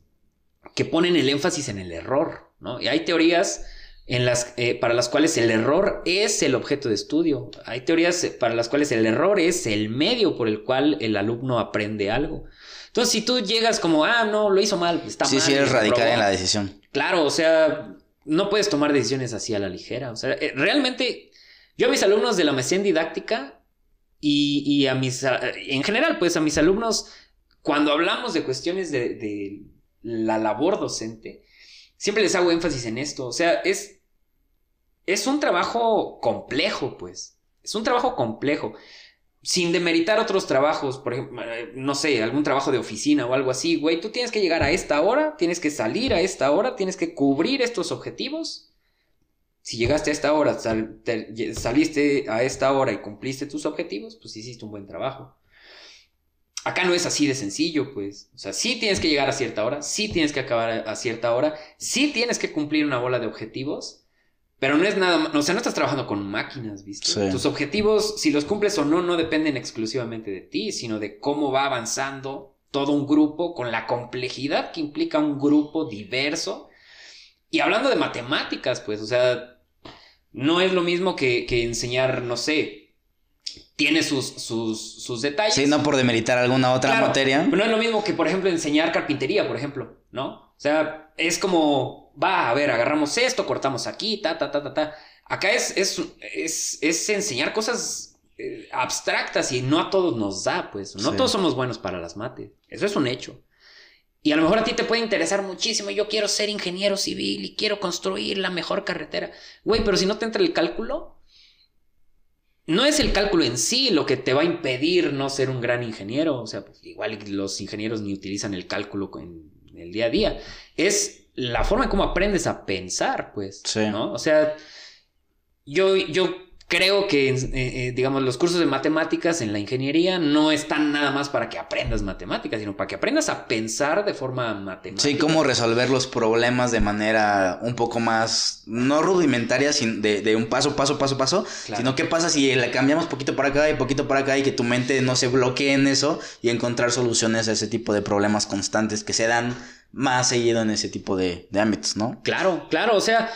S2: que ponen el énfasis en el error, ¿no? Y hay teorías en las, eh, para las cuales el error es el objeto de estudio. Hay teorías para las cuales el error es el medio por el cual el alumno aprende algo. Entonces, si tú llegas como, ah, no, lo hizo mal, está mal.
S3: Sí, sí, eres radical en la decisión.
S2: Claro, o sea, no puedes tomar decisiones así a la ligera. O sea, eh, realmente, yo a mis alumnos de la maestría en didáctica y, y a mis, en general, pues a mis alumnos cuando hablamos de cuestiones de, la labor docente, siempre les hago énfasis en esto. O sea, es, es un trabajo complejo, pues. Es un trabajo complejo. Sin demeritar otros trabajos, por ejemplo, eh, no sé, algún trabajo de oficina o algo así, güey, tú tienes que llegar a esta hora, tienes que salir a esta hora, tienes que cubrir estos objetivos. Si llegaste a esta hora, saliste a esta hora y cumpliste tus objetivos, pues hiciste un buen trabajo. Acá no es así de sencillo, pues. O sea, sí tienes que llegar a cierta hora, sí tienes que acabar a cierta hora, sí tienes que cumplir una bola de objetivos, pero no es nada más, o sea, no estás trabajando con máquinas, ¿viste? Tus objetivos, si los cumples o no, no dependen exclusivamente de ti, sino de cómo va avanzando todo un grupo con la complejidad que implica un grupo diverso. Y hablando de matemáticas, pues, o sea, no es lo mismo que, que enseñar, no sé, tiene sus, sus, sus detalles.
S3: Sí, no por demeritar alguna otra materia.
S2: Pero no es lo mismo que, por ejemplo, enseñar carpintería, por ejemplo, ¿no? O sea, es como, va, a ver, agarramos esto, cortamos aquí, ta, ta, ta, ta, ta. Acá es, es, es, es enseñar cosas eh, abstractas y no a todos nos da, pues. No todos somos buenos para las mates. Eso es un hecho. Y a lo mejor a ti te puede interesar muchísimo. Yo quiero ser ingeniero civil y quiero construir la mejor carretera. Güey, pero si no te entra el cálculo, no es el cálculo en sí lo que te va a impedir no ser un gran ingeniero. O sea, pues, igual los ingenieros ni utilizan el cálculo en el día a día. Es la forma en cómo aprendes a pensar, pues. ¿no? O sea, yo, yo creo que, eh, eh, digamos, los cursos de matemáticas en la ingeniería no están nada más para que aprendas matemáticas, sino para que aprendas a pensar de forma matemática.
S3: Sí, cómo resolver los problemas de manera un poco más, no rudimentaria, sin, de, de un paso, paso, paso, paso,
S2: Claro.
S3: sino qué pasa si le cambiamos poquito para acá y poquito para acá y que tu mente no se bloquee en eso y encontrar soluciones a ese tipo de problemas constantes que se dan más seguido en ese tipo de, de ámbitos, ¿no?
S2: Claro, claro, o sea,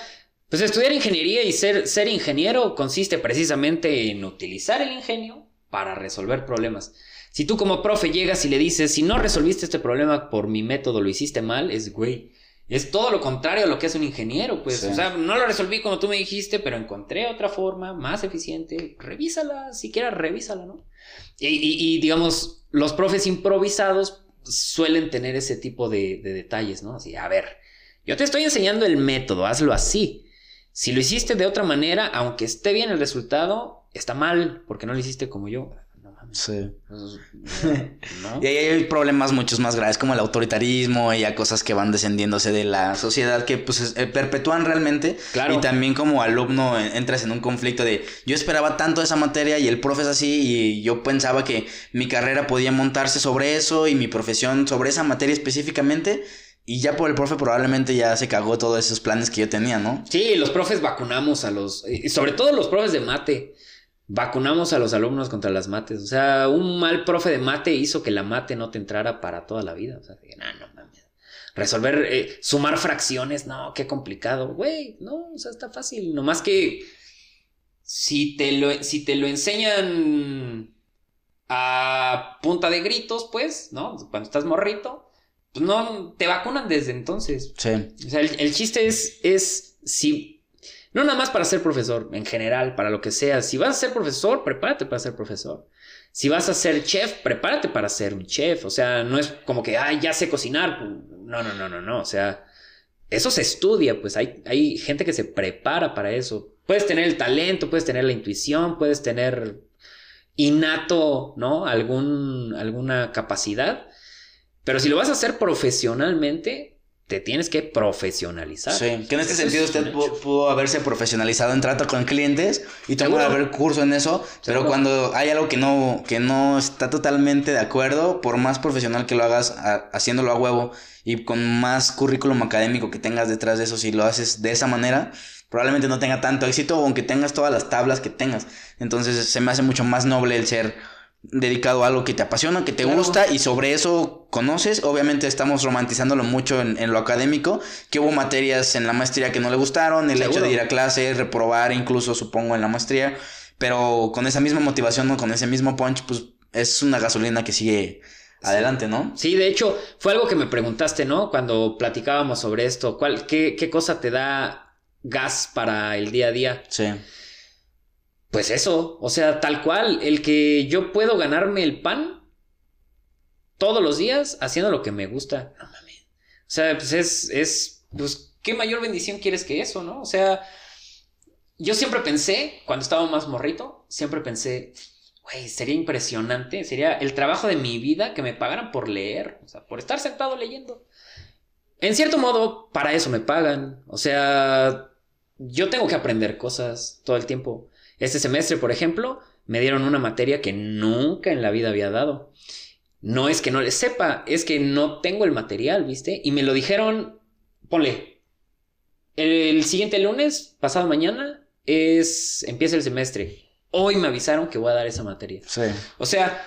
S2: pues estudiar ingeniería y ser, ser ingeniero consiste precisamente en utilizar el ingenio para resolver problemas. Si tú como profe llegas y le dices, si no resolviste este problema por mi método, lo hiciste mal, es güey. Es todo lo contrario a lo que es un ingeniero, pues.
S3: Sí.
S2: O sea, no lo resolví como tú me dijiste, pero encontré otra forma más eficiente. Revísala, siquiera revísala, ¿no? Y, y- y, digamos, los profes improvisados suelen tener ese tipo de, de detalles, ¿no? Así, a ver, yo te estoy enseñando el método, hazlo así. Si lo hiciste de otra manera, aunque esté bien el resultado, está mal, porque no lo hiciste como yo. No mames.
S3: Sí. [LAUGHS]
S2: ¿No?
S3: Y ahí hay problemas muchos más graves como el autoritarismo y ya cosas que van descendiéndose de la sociedad que pues es- eh, perpetúan realmente.
S2: Claro.
S3: Y también como alumno eh, entras en un conflicto de yo esperaba tanto esa materia y el profe es así y yo pensaba que mi carrera podía montarse sobre eso y mi profesión sobre esa materia específicamente y ya por el profe probablemente ya se cagó todos esos planes que yo tenía, ¿no?
S2: Sí, los profes vacunamos a los, sobre todo los profes de mate, vacunamos a los alumnos contra las mates. O sea, un mal profe de mate hizo que la mate no te entrara para toda la vida. O sea, "Nah, no mames. Resolver, eh, sumar fracciones, no, qué complicado. Güey, no, o sea, está fácil. Nomás que si te lo, si te lo enseñan a punta de gritos, pues, ¿no? Cuando estás morrito, no, te vacunan desde entonces.
S3: Sí.
S2: O sea, el, el chiste es, es si, no nada más para ser profesor, en general, para lo que sea. Si vas a ser profesor, prepárate para ser profesor. Si vas a ser chef, prepárate para ser un chef. O sea, no es como que, ay, ya sé cocinar. No, no, no, no, no. O sea, eso se estudia, pues hay, hay gente que se prepara para eso. Puedes tener el talento, puedes tener la intuición, puedes tener innato, ¿no? Algún, alguna capacidad. Pero si lo vas a hacer profesionalmente, te tienes que profesionalizar.
S3: Sí, que en este sentido
S2: es
S3: usted pudo haberse profesionalizado en trato con clientes y tomar
S2: Seguro.
S3: haber curso en eso, pero cuando hay algo que no, que no está totalmente de acuerdo, por más profesional que lo hagas a- haciéndolo a huevo y con más currículum académico que tengas detrás de eso, si lo haces de esa manera, probablemente no tenga tanto éxito, aunque tengas todas las tablas que tengas. Entonces se me hace mucho más noble el ser dedicado a algo que te apasiona, que te
S2: Claro.
S3: gusta y sobre eso conoces. Obviamente estamos romantizándolo mucho en, en lo académico, que hubo materias en la maestría que no le gustaron, el hecho de ir a clase, reprobar incluso supongo en la maestría, pero con esa misma motivación, ¿no? con ese mismo punch, pues es una gasolina que sigue adelante, ¿no?
S2: Sí, de hecho, fue algo que me preguntaste, ¿no? Cuando platicábamos sobre esto. ¿Cuál, qué, ¿Qué cosa te da gas para el día a día?
S3: Sí.
S2: Pues eso, o sea, tal cual, el que yo puedo ganarme el pan todos los días haciendo lo que me gusta. No mames. O sea, pues es, es, pues, ¿qué mayor bendición quieres que eso, no? O sea, yo siempre pensé, cuando estaba más morrito, siempre pensé, güey, sería impresionante, sería el trabajo de mi vida que me pagaran por leer, o sea, por estar sentado leyendo. En cierto modo, para eso me pagan. O sea, yo tengo que aprender cosas todo el tiempo. Este semestre, por ejemplo, me dieron una materia que nunca en la vida había dado. No es que no les sepa, es que no tengo el material, ¿viste? Y me lo dijeron, ponle, el siguiente lunes, pasado mañana, es empieza el semestre. Hoy me avisaron que voy a dar esa materia.
S3: Sí.
S2: O sea,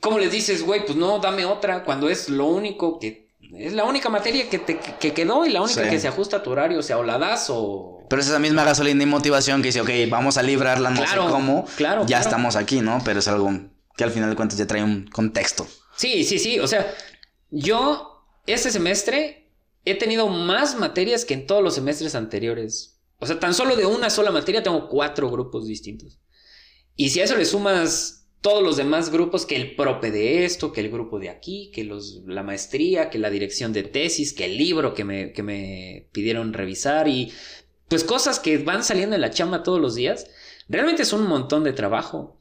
S2: ¿cómo les dices, güey? Pues no, dame otra cuando es lo único que... Es la única materia que te que quedó y la única
S3: Sí.
S2: que se ajusta a tu horario, o sea, o la das o...
S3: Pero es esa misma gasolina y motivación que dice, ok, vamos a librarla, no
S2: Claro,
S3: sé cómo,
S2: claro,
S3: ya
S2: claro.
S3: estamos aquí, ¿no? Pero es algo que al final de cuentas ya trae un contexto.
S2: Sí, sí, sí. O sea, yo este semestre he tenido más materias que en todos los semestres anteriores. O sea, tan solo de una sola materia tengo cuatro grupos distintos. Y si a eso le sumas todos los demás grupos, que el prope de esto, que el grupo de aquí, que los, la maestría, que la dirección de tesis, que el libro que me, que me pidieron revisar y pues cosas que van saliendo en la chamba todos los días, realmente es un montón de trabajo.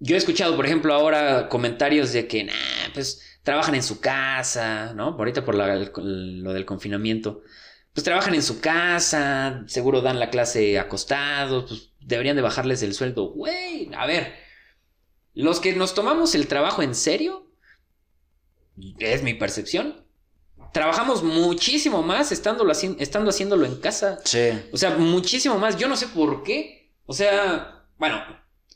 S2: Yo he escuchado, por ejemplo, ahora comentarios de que, pues trabajan en su casa, ¿no? Ahorita por lo del confinamiento. Pues trabajan en su casa, seguro dan la clase acostados, pues deberían de bajarles el sueldo. Güey, a ver, los que nos tomamos el trabajo en serio, es mi percepción, trabajamos muchísimo más estando, estando haciéndolo en casa.
S3: Sí.
S2: O sea, muchísimo más. Yo no sé por qué. O sea, bueno,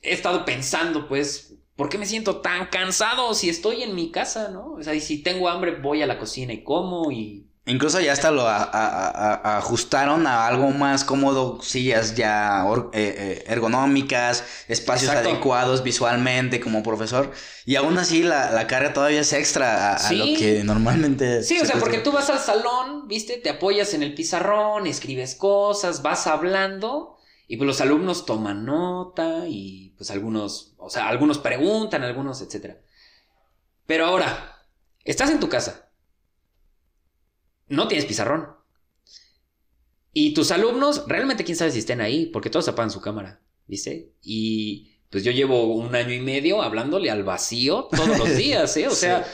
S2: he estado pensando, pues, ¿por qué me siento tan cansado si estoy en mi casa, no? O sea, y si tengo hambre, voy a la cocina y como y
S3: Incluso ya hasta lo ajustaron a algo más cómodo, sillas ya eh, eh, ergonómicas, espacios adecuados visualmente como profesor. Y aún así la, carga todavía es extra a, lo que normalmente...
S2: Sí, o sea, porque tú vas al salón, viste, te apoyas en el pizarrón, escribes cosas, vas hablando y pues los alumnos toman nota y pues algunos, o sea, algunos preguntan, algunos, etcétera. Pero ahora, estás en tu casa no tienes pizarrón. Y tus alumnos, realmente quién sabe si estén ahí, porque todos apagan su cámara, ¿viste? Y pues yo llevo un año y medio hablándole al vacío todos los [LAUGHS] días, ¿eh? O sea,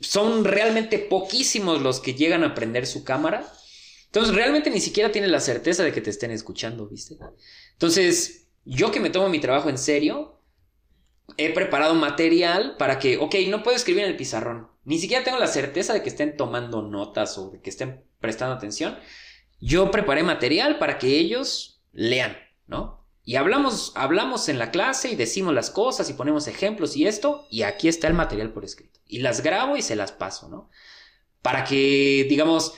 S2: son realmente poquísimos los que llegan a prender su cámara. Entonces, realmente ni siquiera tienes la certeza de que te estén escuchando, ¿viste? Entonces, yo que me tomo mi trabajo en serio, he preparado material para que, ok, no puedo escribir en el pizarrón, ni siquiera tengo la certeza de que estén tomando notas o de que estén prestando atención. Yo preparé material para que ellos lean, ¿no? Y hablamos, hablamos en la clase y decimos las cosas y ponemos ejemplos y esto, y aquí está el material por escrito. Y las grabo y se las paso, ¿no? Para que, digamos,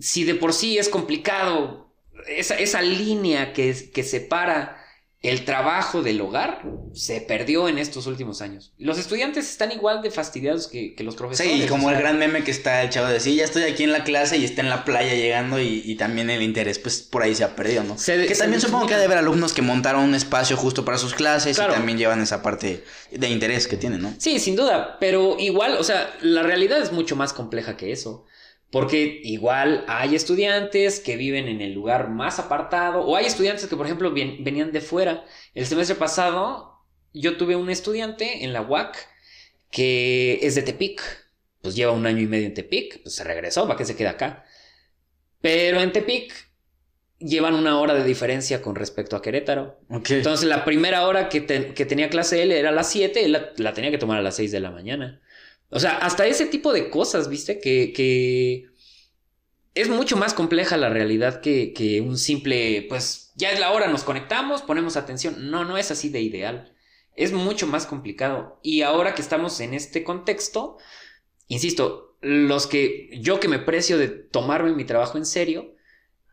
S2: si de por sí es complicado esa, línea que, que separa el trabajo del hogar se perdió en estos últimos años. Los estudiantes están igual de fastidiados que, los profesores.
S3: Sí, como el gran meme que está el chavo de sí, ya estoy aquí en la clase y está en la playa llegando y, también el interés, pues por ahí se ha perdido, ¿no? que también supongo que ha de haber alumnos que montaron un espacio justo para sus clases y también llevan esa parte de interés que tienen, ¿no?
S2: Sí, sin duda, pero igual, o sea, la realidad es mucho más compleja que eso. Porque igual hay estudiantes que viven en el lugar más apartado, o hay estudiantes que, por ejemplo, venían de fuera. El semestre pasado yo tuve un estudiante en la UAC que es de Tepic, pues lleva un año y medio en Tepic, pues se regresó, ¿para qué se queda acá? Pero en Tepic llevan una hora de diferencia con respecto a Querétaro. Entonces la primera hora que, tenía clase él era a las 7, él la, la, tenía que tomar a las 6 de la mañana. O sea, hasta ese tipo de cosas, ¿viste? Que, que es mucho más compleja la realidad que, que, un simple, pues ya es la hora, nos conectamos, ponemos atención. No, no es así de ideal. Es mucho más complicado. Y ahora que estamos en este contexto, insisto, los que yo que me precio de tomarme mi trabajo en serio,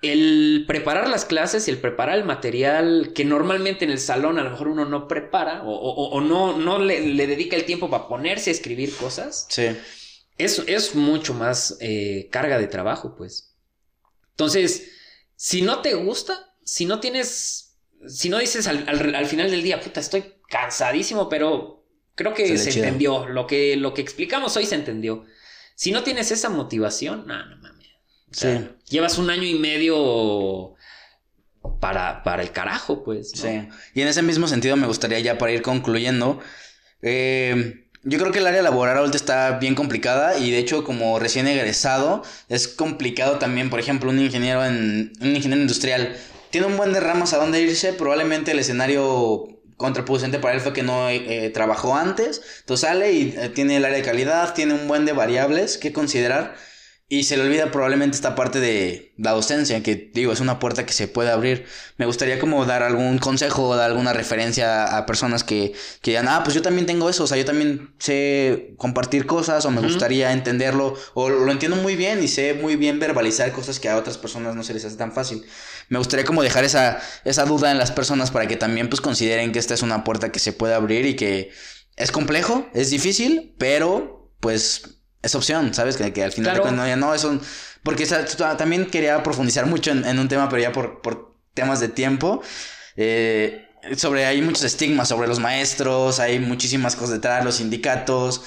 S2: el preparar las clases y el preparar el material que normalmente en el salón a lo mejor uno no prepara o, no, no le, dedica el tiempo para ponerse a escribir cosas.
S3: Sí.
S2: Es, es mucho más eh, carga de trabajo, pues. Entonces, si no te gusta, si no tienes, si no dices al, final del día, puta, estoy cansadísimo, pero creo que se, entendió. Lo que, lo que explicamos hoy se entendió. Si no tienes esa motivación, no, no mames sí. Llevas un año y medio para, para el carajo, pues.
S3: Sí. Y en ese mismo sentido me gustaría ya para ir concluyendo. Eh, yo creo que el área laboral ahorita está bien complicada y de hecho como recién egresado es complicado también, por ejemplo, un ingeniero en un ingeniero industrial tiene un buen de ramas a dónde irse, probablemente el escenario contraproducente para él fue que no eh, trabajó antes, entonces sale y eh, tiene el área de calidad, tiene un buen de variables que considerar y se le olvida probablemente esta parte de la docencia, que digo, es una puerta que se puede abrir. Me gustaría como dar algún consejo o dar alguna referencia a personas que, que digan, ah, pues yo también tengo eso, o sea, yo también sé compartir cosas o me gustaría entenderlo, o lo entiendo muy bien y sé muy bien verbalizar cosas que a otras personas no se les hace tan fácil. Me gustaría como dejar esa, esa duda en las personas para que también pues consideren que esta es una puerta que se puede abrir y que es complejo, es difícil, pero pues es opción, ¿sabes? Que, que al final de cuentas no, ya no, es un... Porque también quería profundizar mucho en, un tema, pero ya por, por temas de tiempo. Eh, sobre, hay muchos estigmas sobre los maestros, hay muchísimas cosas detrás, los sindicatos,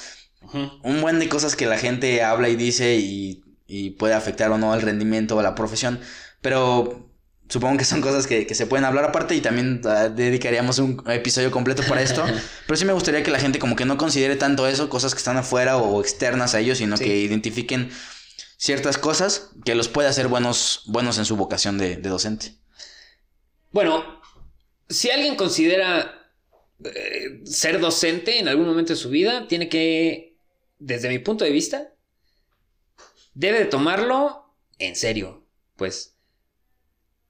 S3: un buen de cosas que la gente habla y dice y, y puede afectar o no al rendimiento o a la profesión. Pero supongo que son cosas que, se pueden hablar aparte y también ah, dedicaríamos un episodio completo para esto. [LAUGHS] Pero sí me gustaría que la gente como que no considere tanto eso, cosas que están afuera o externas a ellos, sino que identifiquen ciertas cosas que los puede hacer buenos, buenos en su vocación de, docente.
S2: Bueno, si alguien considera eh, ser docente en algún momento de su vida, tiene que, desde mi punto de vista, debe de tomarlo en serio. Pues,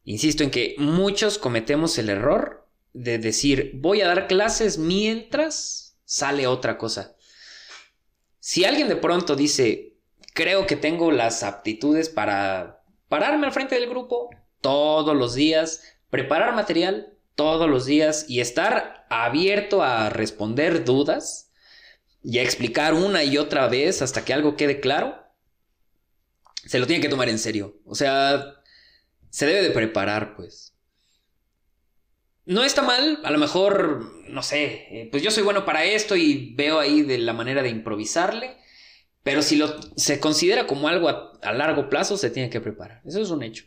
S2: insisto en que muchos cometemos el error de decir, voy a dar clases mientras sale otra cosa. Si alguien de pronto dice, creo que tengo las aptitudes para pararme al frente del grupo todos los días, preparar material todos los días y estar abierto a responder dudas y a explicar una y otra vez hasta que algo quede claro, se lo tiene que tomar en serio. O sea, se debe de preparar, pues. No está mal, a lo mejor, no sé, eh, pues yo soy bueno para esto y veo ahí de la manera de improvisarle, pero si lo, se considera como algo a, largo plazo, se tiene que preparar. Eso es un hecho.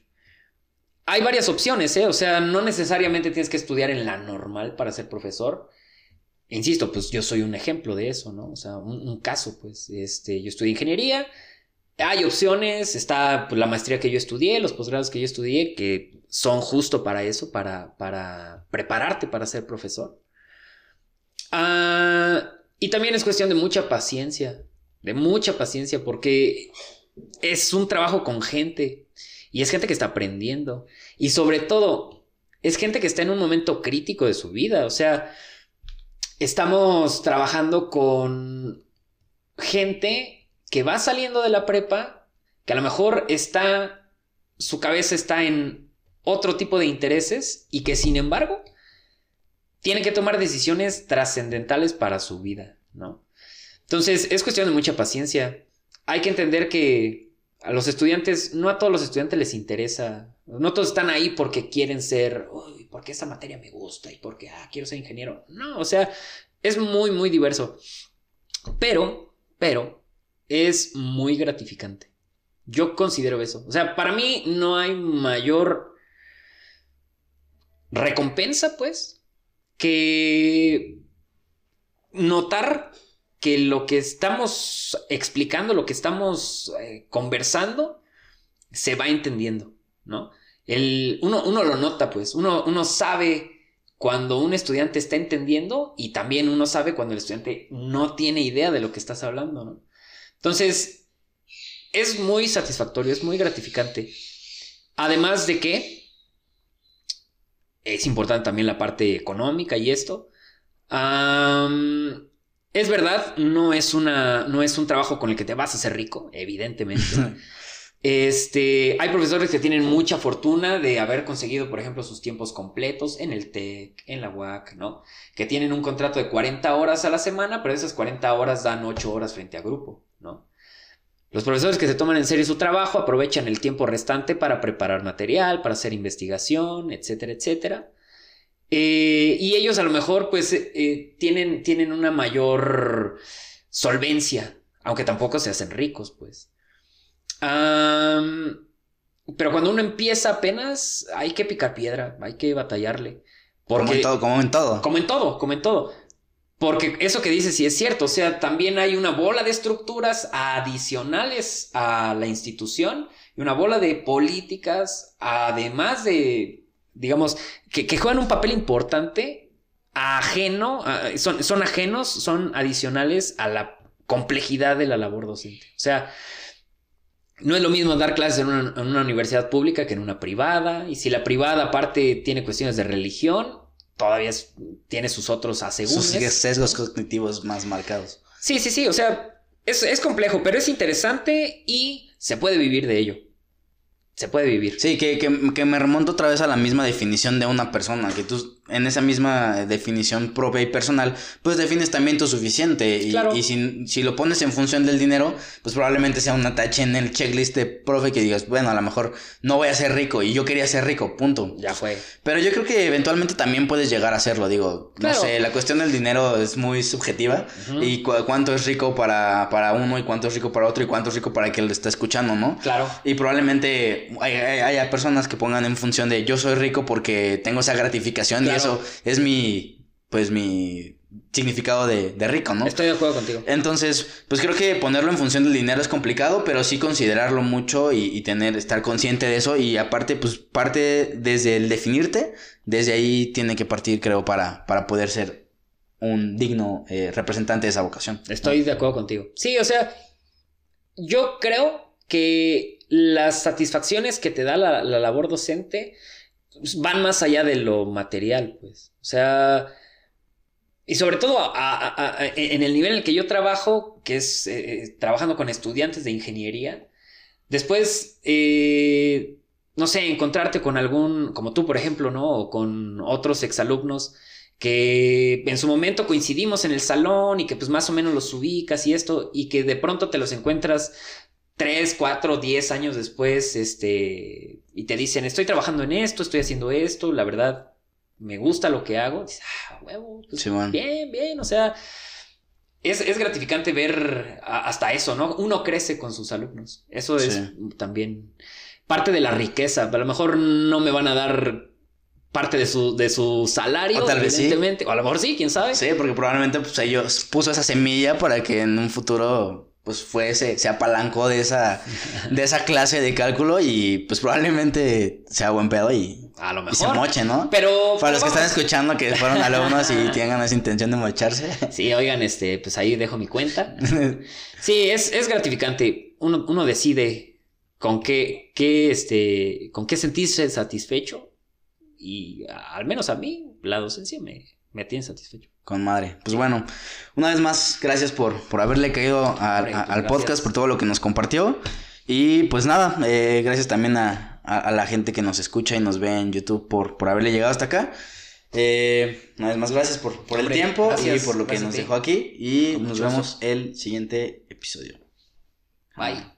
S2: Hay varias opciones, ¿eh? O sea, no necesariamente tienes que estudiar en la normal para ser profesor. Insisto, pues yo soy un ejemplo de eso, ¿no? O sea, un, un caso, pues, este, yo estudié ingeniería, hay opciones, está pues, la maestría que yo estudié, los posgrados que yo estudié, que son justo para eso, para, para prepararte para ser profesor. Ah, y también es cuestión de mucha paciencia, de mucha paciencia, porque es un trabajo con gente y es gente que está aprendiendo. Y sobre todo, es gente que está en un momento crítico de su vida. O sea, estamos trabajando con gente que va saliendo de la prepa, que a lo mejor está, su cabeza está en otro tipo de intereses y que sin embargo tiene que tomar decisiones trascendentales para su vida, ¿no? Entonces es cuestión de mucha paciencia. Hay que entender que a los estudiantes, no a todos los estudiantes les interesa, no todos están ahí porque quieren ser, porque esta materia me gusta y porque, ah, quiero ser ingeniero. No, o sea, es muy, muy diverso. Pero, pero, es muy gratificante. Yo considero eso. O sea, para mí no hay mayor recompensa, pues, que notar que lo que estamos explicando, lo que estamos eh, conversando, se va entendiendo, ¿no? El, uno, uno, lo nota, pues, uno, uno sabe cuando un estudiante está entendiendo y también uno sabe cuando el estudiante no tiene idea de lo que estás hablando, ¿no? Entonces, es muy satisfactorio, es muy gratificante. Además de que es importante también la parte económica y esto. es verdad, no es, una, no es un trabajo con el que te vas a hacer rico, evidentemente. [LAUGHS] Este, hay profesores que tienen mucha fortuna de haber conseguido, por ejemplo, sus tiempos completos en el TEC, en la UAC, ¿no? Que tienen un contrato de 40 horas a la semana, pero esas 40 horas dan 8 horas frente a grupo, ¿no? Los profesores que se toman en serio su trabajo aprovechan el tiempo restante para preparar material, para hacer investigación, etcétera, etcétera. Eh, y ellos a lo mejor pues eh, tienen, tienen una mayor solvencia, aunque tampoco se hacen ricos, pues pero cuando uno empieza apenas, hay que picar piedra, hay que batallarle.
S3: como en todo, como en todo.
S2: Como en todo, como en todo. Porque eso que dice sí es cierto, o sea, también hay una bola de estructuras adicionales a la institución y una bola de políticas, además de, digamos, que, juegan un papel importante, ajeno, son, son ajenos, son adicionales a la complejidad de la labor docente. O sea, no es lo mismo dar clases en una, universidad pública que en una privada. Y si la privada aparte tiene cuestiones de religión, todavía tiene sus otros asegúnes. Sus
S3: sesgos cognitivos más marcados.
S2: Sí, sí, sí. O sea, es, es complejo, pero es interesante y se puede vivir de ello se puede vivir.
S3: Sí, que, que, que, me remonto otra vez a la misma definición de una persona, que tú en esa misma definición propia y personal, pues defines también tu suficiente. Y, y si, si, lo pones en función del dinero, pues probablemente sea un atache en el checklist de profe que digas, bueno, a lo mejor no voy a ser rico y yo quería ser rico, punto.
S2: Ya fue.
S3: Pero yo creo que eventualmente también puedes llegar a serlo, digo, no sé, la cuestión del dinero es muy subjetiva y cuánto es rico para, para uno y cuánto es rico para otro y cuánto es rico para que lo está escuchando, ¿no?
S2: Claro.
S3: Y probablemente hay, personas que pongan en función de yo soy rico porque tengo esa gratificación y eso es mi, pues mi significado de, de rico, ¿no?
S2: Estoy de acuerdo contigo.
S3: Entonces, pues creo que ponerlo en función del dinero es complicado, pero sí considerarlo mucho y, y, tener, estar consciente de eso. Y aparte, pues parte desde el definirte, desde ahí tiene que partir, creo, para, para poder ser un digno eh, representante de esa vocación.
S2: Estoy de acuerdo contigo. Sí, o sea, yo creo que las satisfacciones que te da la, la labor docente van más allá de lo material, pues. O sea, y sobre todo en el nivel en el que yo trabajo, que es eh, trabajando con estudiantes de ingeniería, después, eh, no sé, encontrarte con algún, como tú, por ejemplo, ¿no? O con otros exalumnos que en su momento coincidimos en el salón y que pues más o menos los ubicas y esto, y que de pronto te los encuentras tres, cuatro, diez años después, este, y te dicen, estoy trabajando en esto, estoy haciendo esto, la verdad, me gusta lo que hago. Dices, ah, huevo, pues, sí, bien, bien, o sea, es, es gratificante ver a, hasta eso, ¿no? Uno crece con sus alumnos. Eso es sí. también parte de la riqueza. A lo mejor no me van a dar parte de su, de su salario,
S3: o tal vez
S2: evidentemente.
S3: Sí.
S2: O a lo mejor sí, quién sabe.
S3: Sí, porque probablemente pues, ellos puso esa semilla para que en un futuro pues fue se, se apalancó de esa de esa clase de cálculo y pues probablemente sea buen pedo y,
S2: a lo mejor.
S3: y se moche, ¿no?
S2: Pero
S3: para los que están escuchando que fueron alumnos y [LAUGHS] tengan esa intención de mocharse.
S2: Sí, oigan, este, pues ahí dejo mi cuenta. [LAUGHS] Sí, es, es gratificante. Uno, uno decide con qué, qué, este, con qué sentirse satisfecho y al menos a mí la docencia me, me tiene satisfecho.
S3: Con madre. Pues bueno, una vez más, gracias por, por haberle caído a, a, al gracias. podcast, por todo lo que nos compartió. Y pues nada, eh, gracias también a, a, la gente que nos escucha y nos ve en YouTube por, por haberle llegado hasta acá. Eh, una vez más, gracias por, por Hombre, el tiempo gracias, y por lo que nos dejó aquí. Y nos vemos el siguiente episodio.
S2: Bye.